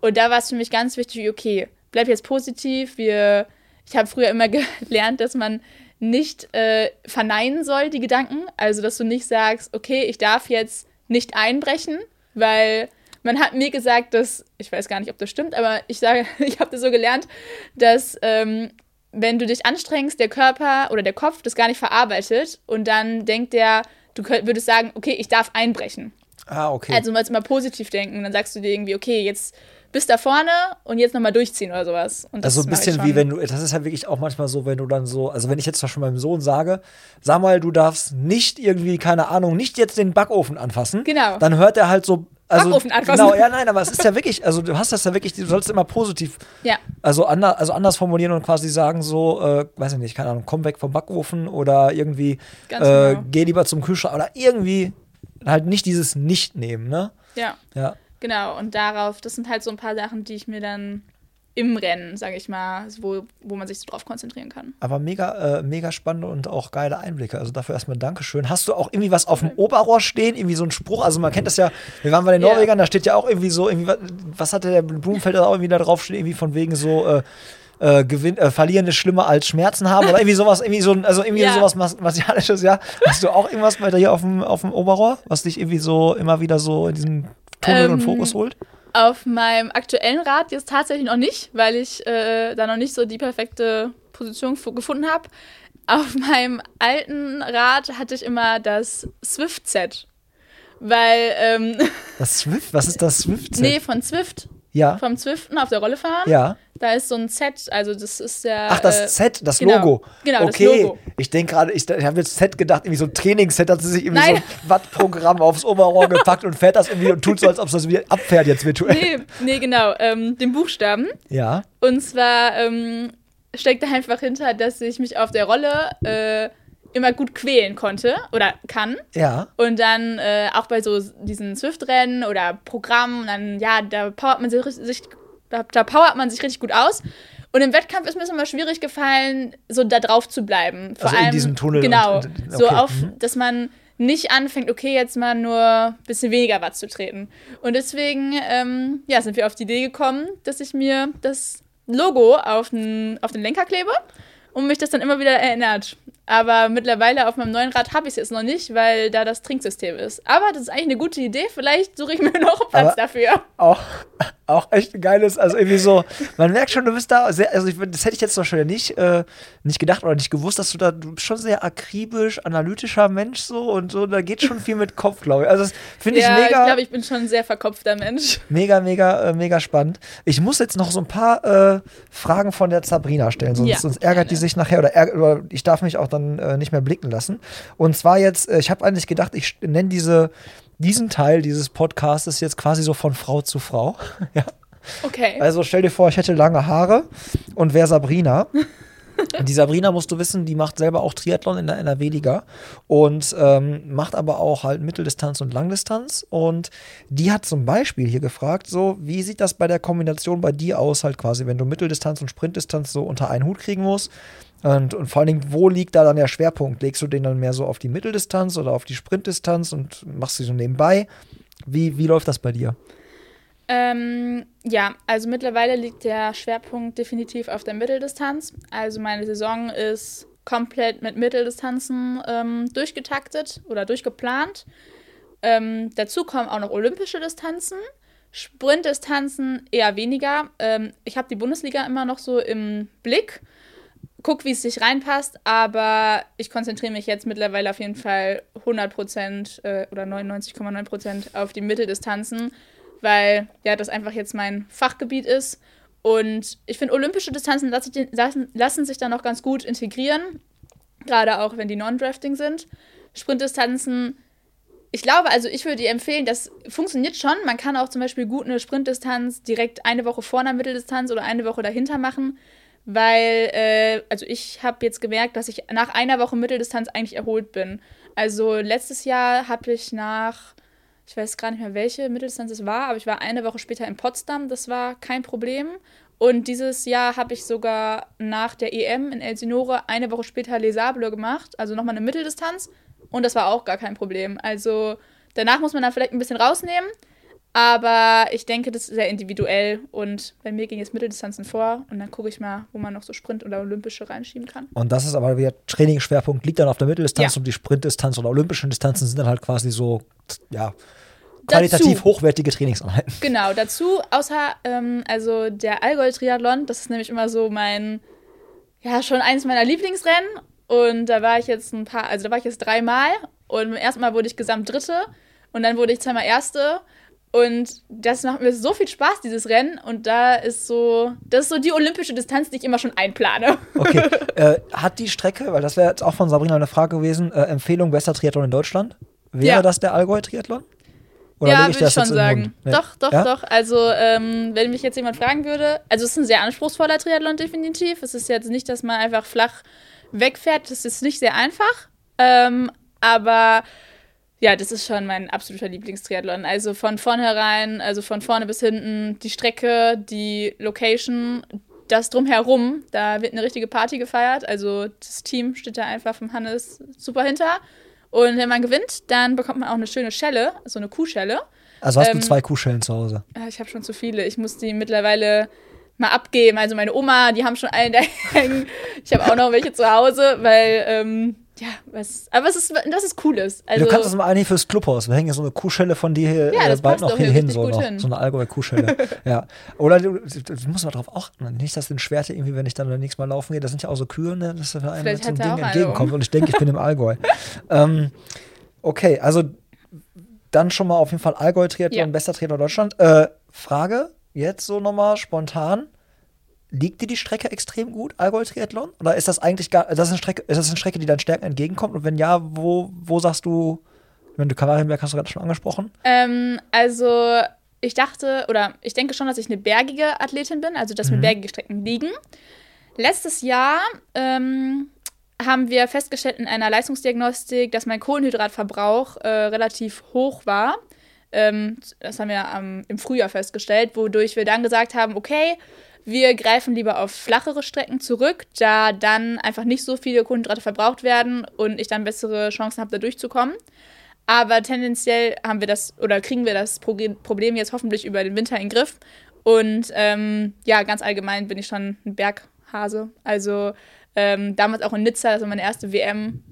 Und da war es für mich ganz wichtig, okay, bleib jetzt positiv. Wir, ich habe früher immer gelernt, dass man nicht äh, verneinen soll, die Gedanken. Also, dass du nicht sagst, okay, ich darf jetzt nicht einbrechen, weil man hat mir gesagt, dass, ich weiß gar nicht, ob das stimmt, aber ich sage, ich habe das so gelernt, dass ähm, wenn du dich anstrengst, der Körper oder der Kopf das gar nicht verarbeitet und dann denkt der, du könnt, würdest sagen, okay, ich darf einbrechen.
Ah, okay.
Also du sollst immer positiv denken. Dann sagst du dir irgendwie, okay, jetzt bist da vorne und jetzt nochmal durchziehen oder sowas. Und das
Also ein bisschen wie wenn du, das ist halt wirklich auch manchmal so, wenn du dann so, also wenn ich jetzt zum Beispiel meinem Sohn sage, sag mal, du darfst nicht irgendwie, keine Ahnung, nicht jetzt den Backofen anfassen.
Genau.
Dann hört er halt so. Also,
Backofen anfassen.
Genau, ja, nein, aber es ist ja wirklich, also du hast das ja wirklich, du sollst immer positiv,
Ja,
also, ander, also anders formulieren und quasi sagen so, äh, weiß ich nicht, keine Ahnung, komm weg vom Backofen oder irgendwie äh,
genau.
geh lieber zum Kühlschrank oder irgendwie halt nicht dieses Nicht-Nehmen, ne?
ja,
Ja.
Genau. Und darauf, das sind halt so ein paar Sachen, die ich mir dann im Rennen, sage ich mal, wo, wo man sich so drauf konzentrieren kann.
Aber mega, äh, mega spannende und auch geile Einblicke. Also dafür erstmal Dankeschön. Hast du auch irgendwie was auf dem Oberrohr stehen? Irgendwie so ein Spruch? Also man kennt das ja, wir waren bei den. Norwegern, da steht ja auch irgendwie so, irgendwie, was- was hatte der Blumenfeld da auch irgendwie da drauf stehen? Irgendwie von wegen so, äh, äh, Gewinn, äh, verlieren ist schlimmer als Schmerzen haben oder irgendwie sowas, irgendwie so, ein- also irgendwie
Ja.
sowas Martialisches, ja. Hast du auch irgendwas bei dir hier auf dem, auf dem Oberrohr, was dich irgendwie so immer wieder so in diesen Tunnel und
Ähm,
Fokus holt?
Auf meinem aktuellen Rad jetzt tatsächlich noch nicht, weil ich äh, da noch nicht so die perfekte Position fu- gefunden habe. Auf meinem alten Rad hatte ich immer das Swift-Set. Weil, ähm,
Das Swift, was ist das Swift?
nee, von Swift,
Ja.
vom Zwiften auf der Rolle fahren.
Ja.
Da ist so ein Set, also das ist der.
Ach, das
äh,
Set, das
genau.
Logo.
Genau, das
okay.
Logo.
Ich denke gerade, ich, ich habe jetzt Set gedacht, irgendwie so ein Trainingsset, hat sie sich irgendwie
Nein.
so ein Wattprogramm aufs Oberrohr gepackt und fährt das irgendwie und tut so, als ob es das wieder abfährt jetzt virtuell.
Nee, nee, genau, ähm, den Buchstaben.
Ja.
Und zwar ähm, steckt da einfach hinter, dass ich mich auf der Rolle äh, immer gut quälen konnte oder kann.
Ja.
Und dann äh, auch bei so diesen Swift-Rennen oder Programmen, dann, ja, da powert man sich, sich da, da powert man sich richtig gut aus. Und im Wettkampf ist mir es immer schwierig gefallen, so da drauf zu bleiben. Vor
Also in
allem,
diesem Tunnel
Genau.
und- und-
So
okay,
auf,
mhm.
dass man nicht anfängt, okay, jetzt mal nur ein bisschen weniger Watt zu treten. Und deswegen, ähm, ja, sind wir auf die Idee gekommen, dass ich mir das Logo auf den, auf den Lenker klebe und mich das dann immer wieder erinnert. Aber mittlerweile auf meinem neuen Rad habe ich es jetzt noch nicht, weil da das Trinksystem ist. Aber das ist eigentlich eine gute Idee. Vielleicht suche ich mir noch einen Platz
Aber-
dafür.
Auch, auch echt ein geiles, also irgendwie so, man merkt schon, du bist da sehr, also ich, das hätte ich jetzt noch schon nicht, äh, nicht gedacht oder nicht gewusst, dass du da, du bist schon sehr akribisch, analytischer Mensch so und so, da geht schon viel mit Kopf, glaube ich. Also das finde ich
ja,
mega.
ich glaube, ich bin schon ein sehr verkopfter Mensch.
Mega, mega, äh, mega spannend. Ich muss jetzt noch so ein paar äh, Fragen von der Sabrina stellen, sonst,
Ja,
sonst ärgert die
gerne.
sich nachher oder, oder ich darf mich auch dann äh, nicht mehr blicken lassen. Und zwar jetzt, äh, ich habe eigentlich gedacht, ich nenne diese, diesen Teil dieses Podcastes jetzt quasi so von Frau zu Frau. ja.
Okay.
Also stell dir vor, ich hätte lange Haare und wäre Sabrina. Die Sabrina, musst du wissen, die macht selber auch Triathlon in der NRW-Liga und ähm, macht aber auch halt Mitteldistanz und Langdistanz. Und die hat zum Beispiel hier gefragt, so, wie sieht das bei der Kombination bei dir aus, halt quasi, wenn du Mitteldistanz und Sprintdistanz so unter einen Hut kriegen musst? Und, und vor allen Dingen, wo liegt da dann der Schwerpunkt? Legst du den dann mehr so auf die Mitteldistanz oder auf die Sprintdistanz und machst du so nebenbei? Wie, wie läuft das bei dir?
Ähm, ja, also mittlerweile liegt der Schwerpunkt definitiv auf der Mitteldistanz. Also meine Saison ist komplett mit Mitteldistanzen ähm, durchgetaktet oder durchgeplant. Ähm, dazu kommen auch noch olympische Distanzen. Sprintdistanzen eher weniger. Ähm, ich habe die Bundesliga immer noch so im Blick. Guck, wie es sich reinpasst, aber ich konzentriere mich jetzt mittlerweile auf jeden Fall 100% äh, oder 99,9% auf die Mitteldistanzen, weil ja das einfach jetzt mein Fachgebiet ist. Und ich finde, olympische Distanzen lassen, lassen, sich dann noch ganz gut integrieren, gerade auch wenn die Non-Drafting sind. Sprintdistanzen, ich glaube, also ich würde dir empfehlen, das funktioniert schon. Man kann auch zum Beispiel gut eine Sprintdistanz direkt eine Woche vor einer Mitteldistanz oder eine Woche dahinter machen, weil, äh, also ich habe jetzt gemerkt, dass ich nach einer Woche Mitteldistanz eigentlich erholt bin. Also letztes Jahr habe ich nach, ich weiß gar nicht mehr, welche Mitteldistanz es war, aber ich war eine Woche später in Potsdam, das war kein Problem. Und dieses Jahr habe ich sogar nach der EM in Elsinore eine Woche später Les Sables gemacht, also nochmal eine Mitteldistanz. Und das war auch gar kein Problem. Also danach muss man dann vielleicht ein bisschen rausnehmen. Aber ich denke, das ist sehr individuell. Und bei mir ging jetzt Mitteldistanzen vor. Und dann gucke ich mal, wo man noch so Sprint oder Olympische reinschieben kann.
Und das ist aber wieder Trainingsschwerpunkt liegt dann auf der Mitteldistanz
Ja.
und die Sprintdistanz oder olympischen Distanzen sind dann halt quasi so, ja, qualitativ
Dazu.
hochwertige Trainingseinheiten.
Genau, dazu, außer, ähm, also der Allgäu-Triathlon, das ist nämlich immer so mein, ja, schon eines meiner Lieblingsrennen. Und da war ich jetzt ein paar, also da war ich jetzt dreimal. Und beim ersten Mal wurde ich Gesamtdritte. Und dann wurde ich zweimal Erste. Und das macht mir so viel Spaß, dieses Rennen. Und da ist so, das ist so die olympische Distanz, die ich immer schon einplane.
Okay, äh, hat die Strecke, weil das wäre jetzt auch von Sabrina eine Frage gewesen, äh, Empfehlung bester Triathlon in Deutschland? Wäre
Ja.
das der Allgäu-Triathlon? Oder
ja, würde ich schon sagen.
Nee.
Doch, doch,
Ja?
doch. Also, ähm, wenn mich jetzt jemand fragen würde, also es ist ein sehr anspruchsvoller Triathlon definitiv. Es ist jetzt nicht, dass man einfach flach wegfährt. Das ist nicht sehr einfach. Ähm, aber Ja, das ist schon mein absoluter Lieblingstriathlon. Also von vornherein, also von vorne bis hinten, die Strecke, die Location, das drumherum, da wird eine richtige Party gefeiert. Also das Team steht da einfach vom Hannes super hinter. Und wenn man gewinnt, dann bekommt man auch eine schöne Schelle, so eine Kuhschelle.
Also hast
Ähm,
du zwei Kuhschellen zu Hause.
Ja, Ich habe schon zu viele. Ich muss die mittlerweile mal abgeben. Also meine Oma, die haben schon einen da hängen. Ich habe auch noch welche zu Hause, weil, ähm, ja, was, aber was ist, das ist Cooles. Also,
du kannst das mal eigentlich fürs Clubhaus. Wir hängen ja so eine Kuhschelle von dir hier
Ja,
äh, bald noch hier hin, so, noch,
hin.
so eine Allgäu-Kuhschelle. ja. Oder du, du musst mal drauf achten. Nicht, dass den Schwerte irgendwie, wenn ich dann das nächste Mal laufen gehe, das sind ja auch so Kühe, ne, dass da einem mit
Vielleicht
so einem Ding entgegenkommt. Und ich denke, ich bin im Allgäu. ähm, okay, also dann schon mal auf jeden Fall Allgäu-Triathlon,
Ja.
bester Triathlon Deutschland. Äh, Frage, jetzt so nochmal spontan. Liegt dir die Strecke extrem gut, Allgäu-Triathlon? Oder ist das eigentlich gar, das ist eine Strecke, ist das eine Strecke, die deinen Stärken entgegenkommt? Und wenn ja, wo, wo sagst du, wenn du Kanarienberg hast du gerade schon angesprochen?
Ähm, also ich dachte, oder ich denke schon, dass ich eine bergige Athletin bin, also dass mir bergige Strecken liegen. Letztes Jahr ähm, haben wir festgestellt in einer Leistungsdiagnostik, dass mein Kohlenhydratverbrauch äh, relativ hoch war. Ähm, das haben wir im Frühjahr festgestellt, wodurch wir dann gesagt haben, okay, wir greifen lieber auf flachere Strecken zurück, da dann einfach nicht so viele Kohlenhydrate verbraucht werden und ich dann bessere Chancen habe, da durchzukommen. Aber tendenziell haben wir das oder kriegen wir das Problem jetzt hoffentlich über den Winter in den Griff. Und ähm, ja, ganz allgemein bin ich schon ein Berghase. Also ähm, damals auch in Nizza, das war meine erste WM.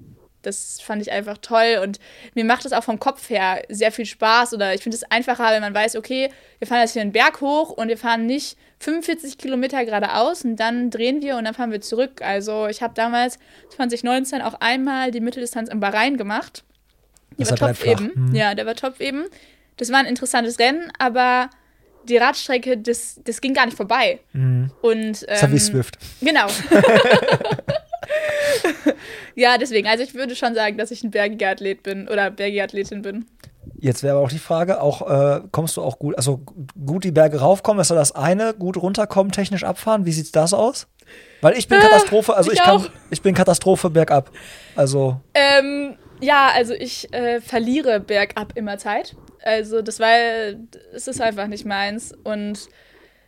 Das fand ich einfach toll und mir macht das auch vom Kopf her sehr viel Spaß oder ich finde es einfacher, wenn man weiß, okay, wir fahren jetzt hier einen Berg hoch und wir fahren nicht 45 Kilometer geradeaus und dann drehen wir und dann fahren wir zurück. Also ich habe damals 2019 auch einmal die Mitteldistanz im Bahrain gemacht. Die
Das
war top eben.
Mhm.
Ja, der war top eben. Das war ein interessantes Rennen, aber die Radstrecke, das, das ging gar nicht vorbei. Und,
Das ist ja wie
ähm,
Swift.
Genau. ja, deswegen. Also ich würde schon sagen, dass ich ein bergiger Athlet bin oder bergige Athletin bin.
Jetzt wäre aber auch die Frage, auch äh, kommst du auch gut, also gut die Berge raufkommen, ist ja das eine, gut runterkommen, technisch abfahren, wie sieht's das aus? Weil ich bin Katastrophe, also
ich
ich, kann,
auch.
ich bin Katastrophe bergab. Also,
Ähm, ja, also ich äh, verliere bergab immer Zeit. Also das war, es ist einfach nicht meins. Und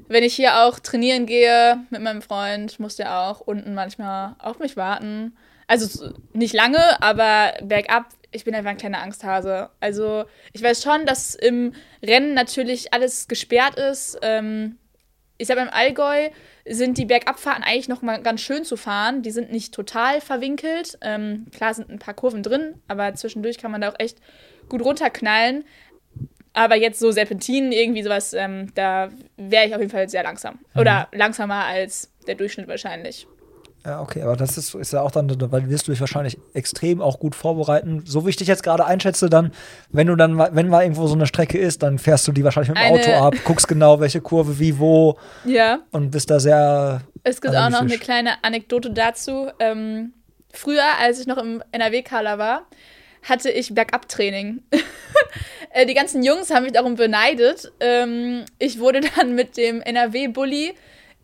wenn ich hier auch trainieren gehe mit meinem Freund, muss der auch unten manchmal auf mich warten. Also nicht lange, aber bergab, ich bin einfach ein kleiner Angsthase. Also ich weiß schon, dass im Rennen natürlich alles gesperrt ist. Ähm, ich sag beim Allgäu sind die Bergabfahrten eigentlich noch mal ganz schön zu fahren. Die sind nicht total verwinkelt. Ähm, klar sind ein paar Kurven drin, aber zwischendurch kann man da auch echt gut runterknallen. Aber jetzt so Serpentinen, irgendwie sowas, ähm, da wäre ich auf jeden Fall sehr langsam. Oder langsamer als der Durchschnitt wahrscheinlich.
ja, okay, aber das ist, ist ja auch dann, weil wirst du dich wahrscheinlich extrem auch gut vorbereiten. So wie ich dich jetzt gerade einschätze, dann, wenn du dann wenn mal irgendwo so eine Strecke ist, dann fährst du die wahrscheinlich mit dem
Eine-
Auto ab, guckst genau, welche Kurve, wie, wo
Ja.
und bist da sehr.
Es gibt auch noch eine kleine Anekdote dazu. Ähm, früher, als ich noch im NRW-Kader war, hatte ich Bergabtraining. Äh, Die ganzen Jungs haben mich darum beneidet. Ähm, ich wurde dann mit dem NRW-Bully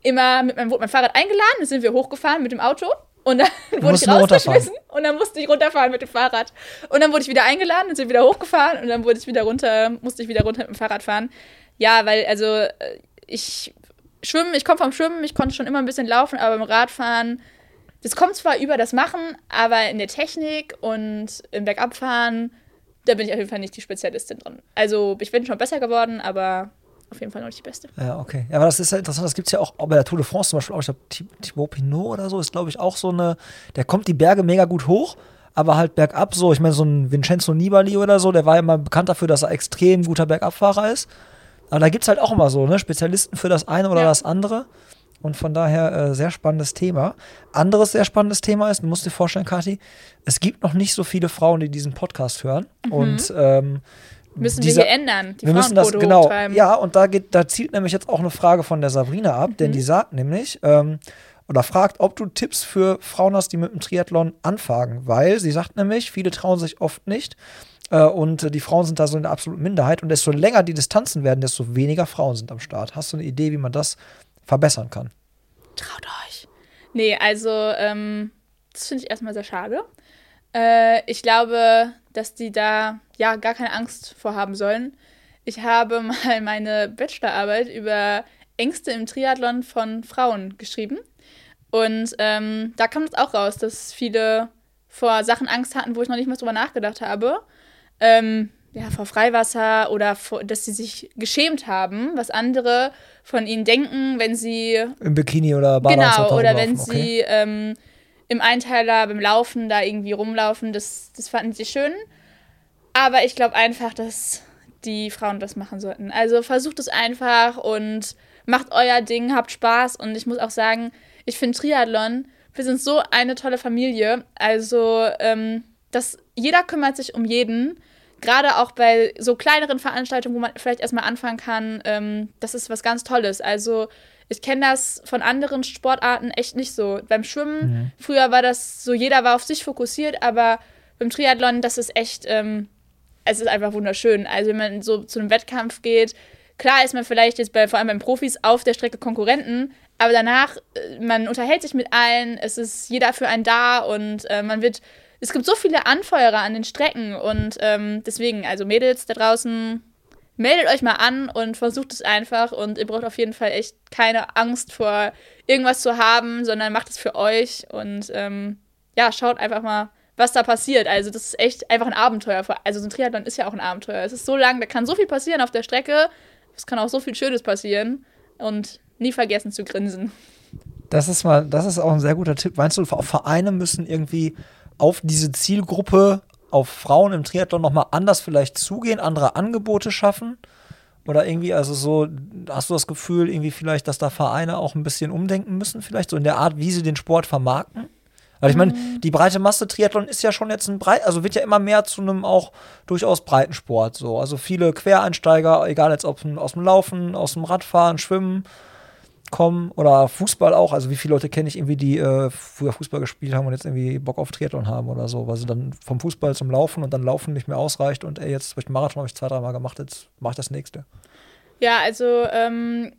immer mit meinem, wurde mein Fahrrad eingeladen, dann sind wir hochgefahren mit dem Auto. Und dann wurde
musst
ich rausgeschmissen und dann musste ich runterfahren mit dem Fahrrad. Und dann wurde ich wieder eingeladen und sind wieder hochgefahren und dann wurde ich wieder runter, musste ich wieder runter mit dem Fahrrad fahren. Ja, weil also äh, ich schwimmen, ich komme vom Schwimmen, ich konnte schon immer ein bisschen laufen, aber beim Radfahren, das kommt zwar über das Machen, aber in der Technik und im Bergabfahren, da bin ich auf jeden Fall nicht die Spezialistin drin. Also ich bin schon besser geworden, aber auf jeden Fall noch nicht die Beste.
Ja, okay. Ja, aber das ist ja interessant, das gibt es ja auch bei der Tour de France zum Beispiel auch. Ich glaube, Thibaut Pinot oder so ist, glaube ich, auch so eine, der kommt die Berge mega gut hoch, aber halt bergab so. Ich meine, so ein Vincenzo Nibali oder so, der war ja mal bekannt dafür, dass er extrem guter Bergabfahrer ist. Aber da gibt es halt auch immer so, ne, Spezialisten für das eine oder
Ja.
das andere. Und von daher äh, sehr spannendes Thema. Anderes sehr spannendes Thema ist, du musst dir vorstellen, Kathi, es gibt noch nicht so viele Frauen, die diesen Podcast hören. Und ähm,
Müssen
dieser-
wir hier ändern, die
wir müssen das genau.
hochtreiben.
Ja, und da geht, da zielt nämlich jetzt auch eine Frage von der Sabrina ab, denn die sagt nämlich ähm, oder fragt, ob du Tipps für Frauen hast, die mit dem Triathlon anfangen, weil sie sagt nämlich, viele trauen sich oft nicht äh, und äh, die Frauen sind da so in der absoluten Minderheit und desto länger die Distanzen werden, desto weniger Frauen sind am Start. Hast du eine Idee, wie man das verbessern kann?
Traut euch. Nee, also, ähm, das finde ich erstmal sehr schade. Äh, ich glaube, dass die da ja gar keine Angst vorhaben sollen. Ich habe mal meine Bachelorarbeit über Ängste im Triathlon von Frauen geschrieben. Und ähm, da kam es auch raus, dass viele vor Sachen Angst hatten, wo ich noch nicht mal drüber nachgedacht habe. Ähm, ja, vor Freiwasser oder vor, dass sie sich geschämt haben, was andere von ihnen denken, wenn sie.
Im Bikini oder
Badeanzug Genau, oder wenn okay. sie ähm, im Einteiler beim Laufen da irgendwie rumlaufen. Das, das fanden sie schön. Aber ich glaube einfach, dass die Frauen das machen sollten. Also versucht es einfach und macht euer Ding, habt Spaß. Und ich muss auch sagen, ich finde Triathlon, wir sind so eine tolle Familie. Also, ähm, dass jeder kümmert sich um jeden. Gerade auch bei so kleineren Veranstaltungen, wo man vielleicht erstmal anfangen kann, ähm, das ist was ganz Tolles. Also, ich kenne das von anderen Sportarten echt nicht so. Beim Schwimmen, mhm. früher war das so, jeder war auf sich fokussiert, aber beim Triathlon, das ist echt, ähm, es ist einfach wunderschön. Also, wenn man so zu einem Wettkampf geht, klar ist man vielleicht jetzt bei, vor allem beim Profis auf der Strecke Konkurrenten, aber danach, äh, man unterhält sich mit allen, es ist jeder für einen da und äh, man wird, es gibt so viele Anfeuerer an den Strecken und ähm, deswegen, also Mädels da draußen, meldet euch mal an und versucht es einfach und ihr braucht auf jeden Fall echt keine Angst vor irgendwas zu haben, sondern macht es für euch und ähm, ja, schaut einfach mal, was da passiert. Also das ist echt einfach ein Abenteuer. Also so ein Triathlon ist ja auch ein Abenteuer. Es ist so lang, da kann so viel passieren auf der Strecke. Es kann auch so viel Schönes passieren und nie vergessen zu grinsen.
Das ist mal, das ist auch ein sehr guter Tipp. Meinst du, Vereine müssen irgendwie auf diese Zielgruppe, auf Frauen im Triathlon nochmal anders vielleicht zugehen, andere Angebote schaffen? Oder irgendwie, also so, hast du das Gefühl, irgendwie vielleicht, dass da Vereine auch ein bisschen umdenken müssen, vielleicht so in der Art, wie sie den Sport vermarkten? Weil ich meine, mhm. die breite Masse Triathlon ist ja schon jetzt ein breit, also wird ja immer mehr zu einem auch durchaus breiten Sport. So. Also viele Quereinsteiger, egal jetzt ob aus dem Laufen, aus dem Radfahren, Schwimmen kommen oder Fußball auch. Also wie viele Leute kenne ich irgendwie, die äh, früher Fußball gespielt haben und jetzt irgendwie Bock auf Triathlon haben oder so, weil sie dann vom Fußball zum Laufen und dann Laufen nicht mehr ausreicht und ey, jetzt durch Marathon habe ich zwei, dreimal gemacht, jetzt mache ich das nächste.
Ja, also ähm,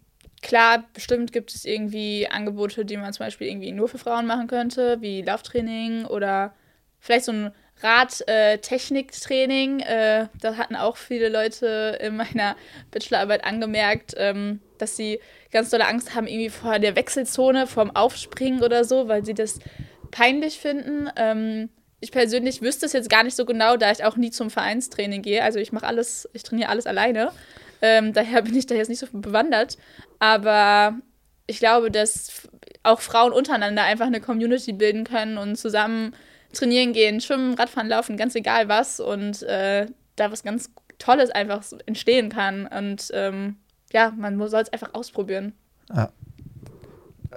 Klar, bestimmt gibt es irgendwie Angebote, die man zum Beispiel irgendwie nur für Frauen machen könnte, wie Lauftraining oder vielleicht so ein Radtechniktraining. Äh, äh, da hatten auch viele Leute in meiner Bachelorarbeit angemerkt, ähm, dass sie ganz dolle Angst haben, irgendwie vor der Wechselzone, vorm Aufspringen oder so, weil sie das peinlich finden. Ähm, ich persönlich wüsste es jetzt gar nicht so genau, da ich auch nie zum Vereinstraining gehe. Also ich mache alles, ich trainiere alles alleine. Ähm, daher bin ich da jetzt nicht so bewandert. Aber ich glaube, dass auch Frauen untereinander einfach eine Community bilden können und zusammen trainieren gehen, schwimmen, Radfahren, laufen, ganz egal was. Und äh, da was ganz Tolles einfach entstehen kann. Und ähm, ja, man soll es einfach ausprobieren. Ja.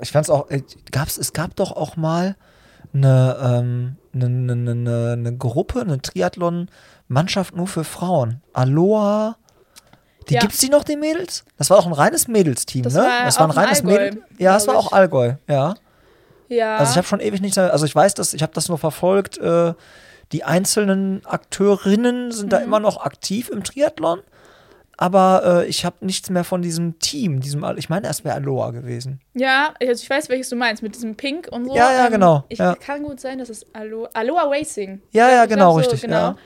Ich fand es auch, äh, gab's, es gab doch auch mal eine, ähm, eine, eine, eine, eine Gruppe, eine Triathlon-Mannschaft nur für Frauen. Aloha die ja. gibt's die noch, die Mädels? Das war auch ein reines Mädelsteam, das ne? War das war ein reines Mädel. Ja, das war auch Allgäu, ja. Ja. Also ich habe schon ewig nicht, also ich weiß, dass ich habe das nur verfolgt. Äh, die einzelnen Akteurinnen sind mhm. da immer noch aktiv im Triathlon, aber äh, ich habe nichts mehr von diesem Team, diesem, ich meine, es wäre Aloha gewesen.
Ja, also ich weiß, welches du meinst, mit diesem Pink und so.
Ja, ja,
ähm,
genau.
Ich
ja.
kann gut sein, dass es Aloha, Aloha Racing.
Ja, ja, genau, so, richtig. Genau. Ja.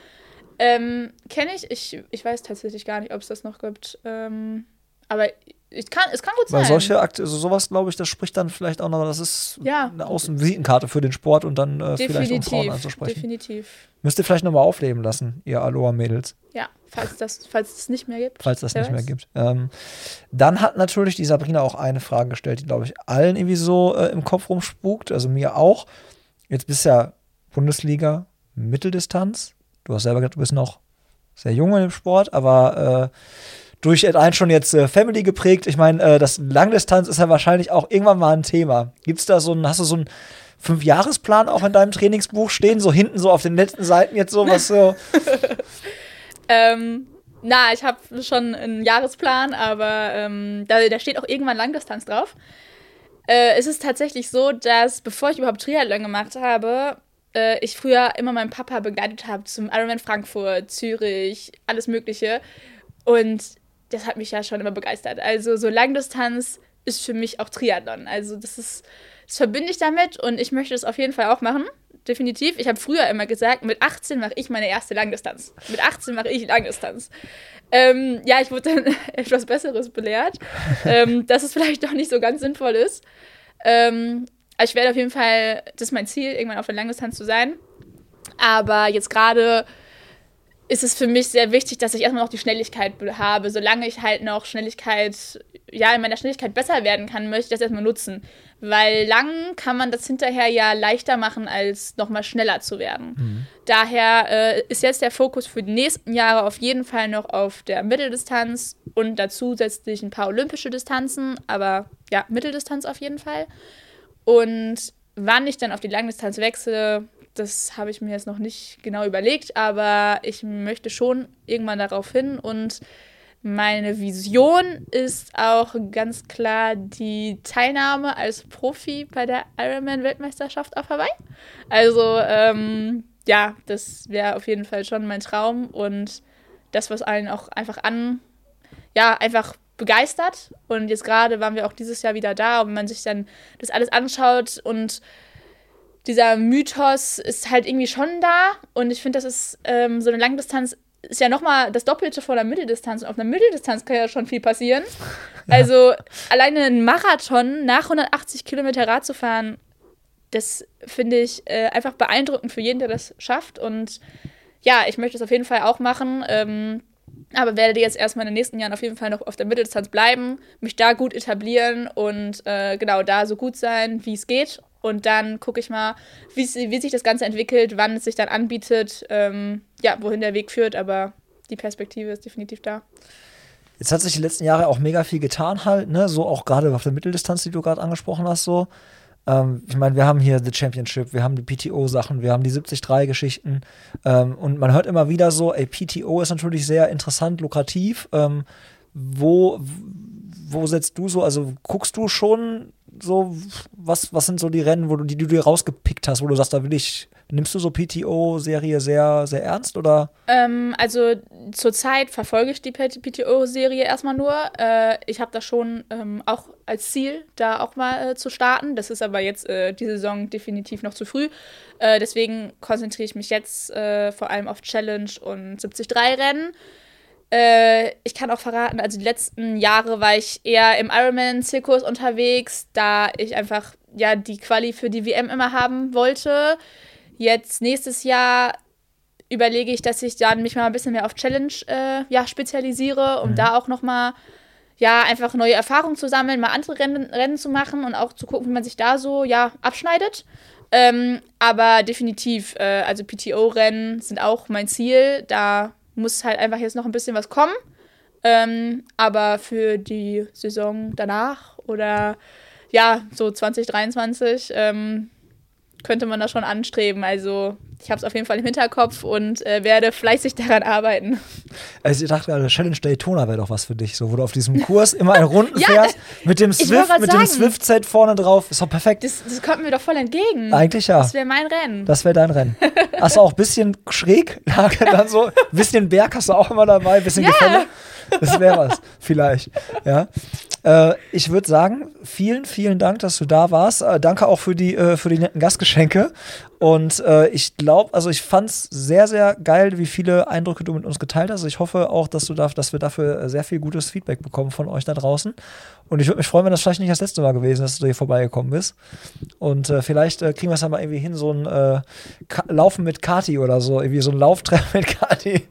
Ähm, Kenne ich. ich. Ich weiß tatsächlich gar nicht, ob es das noch gibt. Ähm, aber ich kann, es kann gut sein.
Weil solche Akte, also sowas, glaube ich, das spricht dann vielleicht auch noch, das ist ja. eine Außenvisitenkarte für den Sport und dann äh, vielleicht um Frauen anzusprechen.
Definitiv.
Müsst ihr vielleicht nochmal aufleben lassen, ihr Aloha-Mädels.
Ja, falls das, falls es nicht mehr gibt.
Falls das nicht weiß. mehr gibt. Ähm, dann hat natürlich die Sabrina auch eine Frage gestellt, die, glaube ich, allen irgendwie so äh, im Kopf rumspukt, also mir auch. Jetzt bist du ja Bundesliga, Mitteldistanz. Du hast selber gesagt, du bist noch sehr jung im Sport, aber äh, durch ein schon jetzt äh, Family geprägt. Ich meine, äh, das Langdistanz ist ja wahrscheinlich auch irgendwann mal ein Thema. Gibt's da so ein, hast du so einen Fünfjahresplan auch in deinem Trainingsbuch stehen, so hinten so auf den letzten Seiten jetzt so was so?
ähm, na, ich habe schon einen Jahresplan, aber ähm, da, da steht auch irgendwann Langdistanz drauf. Äh, es ist tatsächlich so, dass bevor ich überhaupt Triathlon gemacht habe, äh, ich früher immer meinen Papa begleitet habe zum Ironman Frankfurt, Zürich, alles Mögliche. Und das hat mich ja schon immer begeistert. Also so Langdistanz ist für mich auch Triathlon. Also das ist, das verbinde ich damit und ich möchte es auf jeden Fall auch machen. Definitiv. Ich habe früher immer gesagt, mit 18 mache ich meine erste Langdistanz. Mit 18 mache ich Langdistanz. Ähm, ja, ich wurde dann etwas Besseres belehrt, ähm, dass es vielleicht doch nicht so ganz sinnvoll ist. Ähm, also ich werde auf jeden Fall, das ist mein Ziel, irgendwann auf der Langdistanz zu sein. Aber jetzt gerade ist es für mich sehr wichtig, dass ich erstmal noch die Schnelligkeit habe. Solange ich halt noch Schnelligkeit, ja, in meiner Schnelligkeit besser werden kann, möchte ich das erstmal nutzen. Weil lang kann man das hinterher ja leichter machen, als nochmal schneller zu werden. Mhm. Daher äh, ist jetzt der Fokus für die nächsten Jahre auf jeden Fall noch auf der Mitteldistanz und dazu zusätzlich ein paar olympische Distanzen, aber ja, Mitteldistanz auf jeden Fall. Und wann ich dann auf die Langdistanz wechsle, das habe ich mir jetzt noch nicht genau überlegt, aber ich möchte schon irgendwann darauf hin und meine Vision ist auch ganz klar die Teilnahme als Profi bei der Ironman-Weltmeisterschaft auf Hawaii. Also, ähm, ja, das wäre auf jeden Fall schon mein Traum und das, was allen auch einfach an, ja, einfach begeistert. Und jetzt gerade waren wir auch dieses Jahr wieder da und wenn man sich dann das alles anschaut und dieser Mythos ist halt irgendwie schon da und ich finde, das ist ähm, so eine Langdistanz ist ja nochmal das Doppelte vor der Mitteldistanz und auf einer Mitteldistanz kann ja schon viel passieren. Ja. Also alleine ein Marathon nach 180 Kilometer Rad zu fahren, das finde ich äh, einfach beeindruckend für jeden, der das schafft und ja, ich möchte es auf jeden Fall auch machen. Ähm, aber werde jetzt erstmal in den nächsten Jahren auf jeden Fall noch auf der Mitteldistanz bleiben, mich da gut etablieren und äh, genau da so gut sein, wie es geht und dann gucke ich mal, wie, wie, sich das Ganze entwickelt, wann es sich dann anbietet, ähm, ja, wohin der Weg führt, aber die Perspektive ist definitiv da.
Jetzt hat sich die letzten Jahre auch mega viel getan halt, ne? So auch gerade auf der Mitteldistanz, die du gerade angesprochen hast, so. Ähm, ich meine, wir haben hier The Championship, wir haben die PTO-Sachen, wir haben die 73-Geschichten ähm, und man hört immer wieder so, ey, PTO ist natürlich sehr interessant, lukrativ. Ähm, wo, wo setzt du so, also guckst du schon so, was, was sind so die Rennen, wo du, die, die du dir rausgepickt hast, wo du sagst, da will ich, nimmst du so PTO-Serie sehr, sehr ernst oder?
Ähm, also zurzeit verfolge ich die PTO-Serie erstmal nur. Äh, ich habe das schon ähm, auch als Ziel, da auch mal äh, zu starten. Das ist aber jetzt äh, die Saison definitiv noch zu früh. Äh, deswegen konzentriere ich mich jetzt äh, vor allem auf Challenge und 73-Rennen. Äh, ich kann auch verraten, also die letzten Jahre war ich eher im Ironman-Zirkus unterwegs, da ich einfach ja die Quali für die WM immer haben wollte. Jetzt nächstes Jahr überlege ich, dass ich dann mich mal ein bisschen mehr auf Challenge äh, ja, spezialisiere, um mhm. da auch noch mal ja einfach neue Erfahrungen zu sammeln, mal andere Rennen, Rennen zu machen und auch zu gucken, wie man sich da so ja abschneidet. Ähm, aber definitiv, äh, also PTO-Rennen sind auch mein Ziel. Da muss halt einfach jetzt noch ein bisschen was kommen. Ähm, aber für die Saison danach oder ja, so 2023 ähm, könnte man das schon anstreben. Also ich habe es auf jeden Fall im Hinterkopf und äh, werde fleißig daran arbeiten.
Also ich dachte gerade, Challenge Daytona wäre doch was für dich, so wo du auf diesem Kurs immer einen Runden ja, fährst mit dem Swift, mit dem Swift-Set vorne drauf. Ist doch perfekt.
Das, das kommt mir doch voll entgegen.
Eigentlich ja.
Das wäre mein Rennen.
Das wäre dein Rennen. Hast du auch ein bisschen Schräglage dann so, ein bisschen Berg hast du auch immer dabei, ein bisschen ja. Gefälle. Das wäre was, vielleicht. Ja. Äh, ich würde sagen, vielen, vielen Dank, dass du da warst. Äh, danke auch für die, äh, für die netten Gastgeschenke. Und äh, ich glaube, also ich fand es sehr, sehr geil, wie viele Eindrücke du mit uns geteilt hast. Ich hoffe auch, dass, du darf, dass wir dafür sehr viel gutes Feedback bekommen von euch da draußen. Und ich würde mich freuen, wenn das vielleicht nicht das letzte Mal gewesen ist, dass du hier vorbeigekommen bist. Und äh, vielleicht äh, kriegen wir es dann mal irgendwie hin, so ein Laufen mit Kati oder so, irgendwie so ein Lauftreff mit Kati.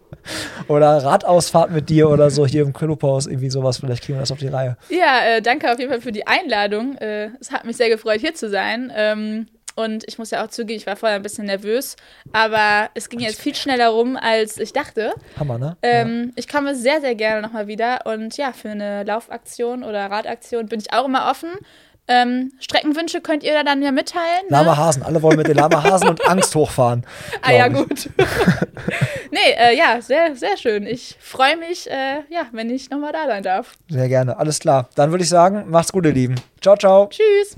oder Radausfahrt mit dir oder so hier im Clubhaus, irgendwie sowas. Vielleicht kriegen wir das auf die Reihe.
Ja, äh, danke auf jeden Fall für die Einladung. Äh, es hat mich sehr gefreut, hier zu sein. Ähm, und ich muss ja auch zugeben, ich war vorher ein bisschen nervös, aber es ging jetzt viel schneller rum, als ich dachte.
Hammer, ne?
Ähm, ja. Ich komme sehr, sehr gerne nochmal wieder. Und ja, für eine Laufaktion oder Radaktion bin ich auch immer offen. Ähm, Streckenwünsche könnt ihr da dann ja mitteilen.
Ne? Lama Hasen, alle wollen mit den Lama Hasen und Angst hochfahren.
ah ja, gut. nee, äh, ja, sehr, sehr schön. Ich freue mich, äh, ja, wenn ich nochmal da sein darf.
Sehr gerne, alles klar. Dann würde ich sagen, macht's gut, ihr Lieben. Ciao, ciao.
Tschüss.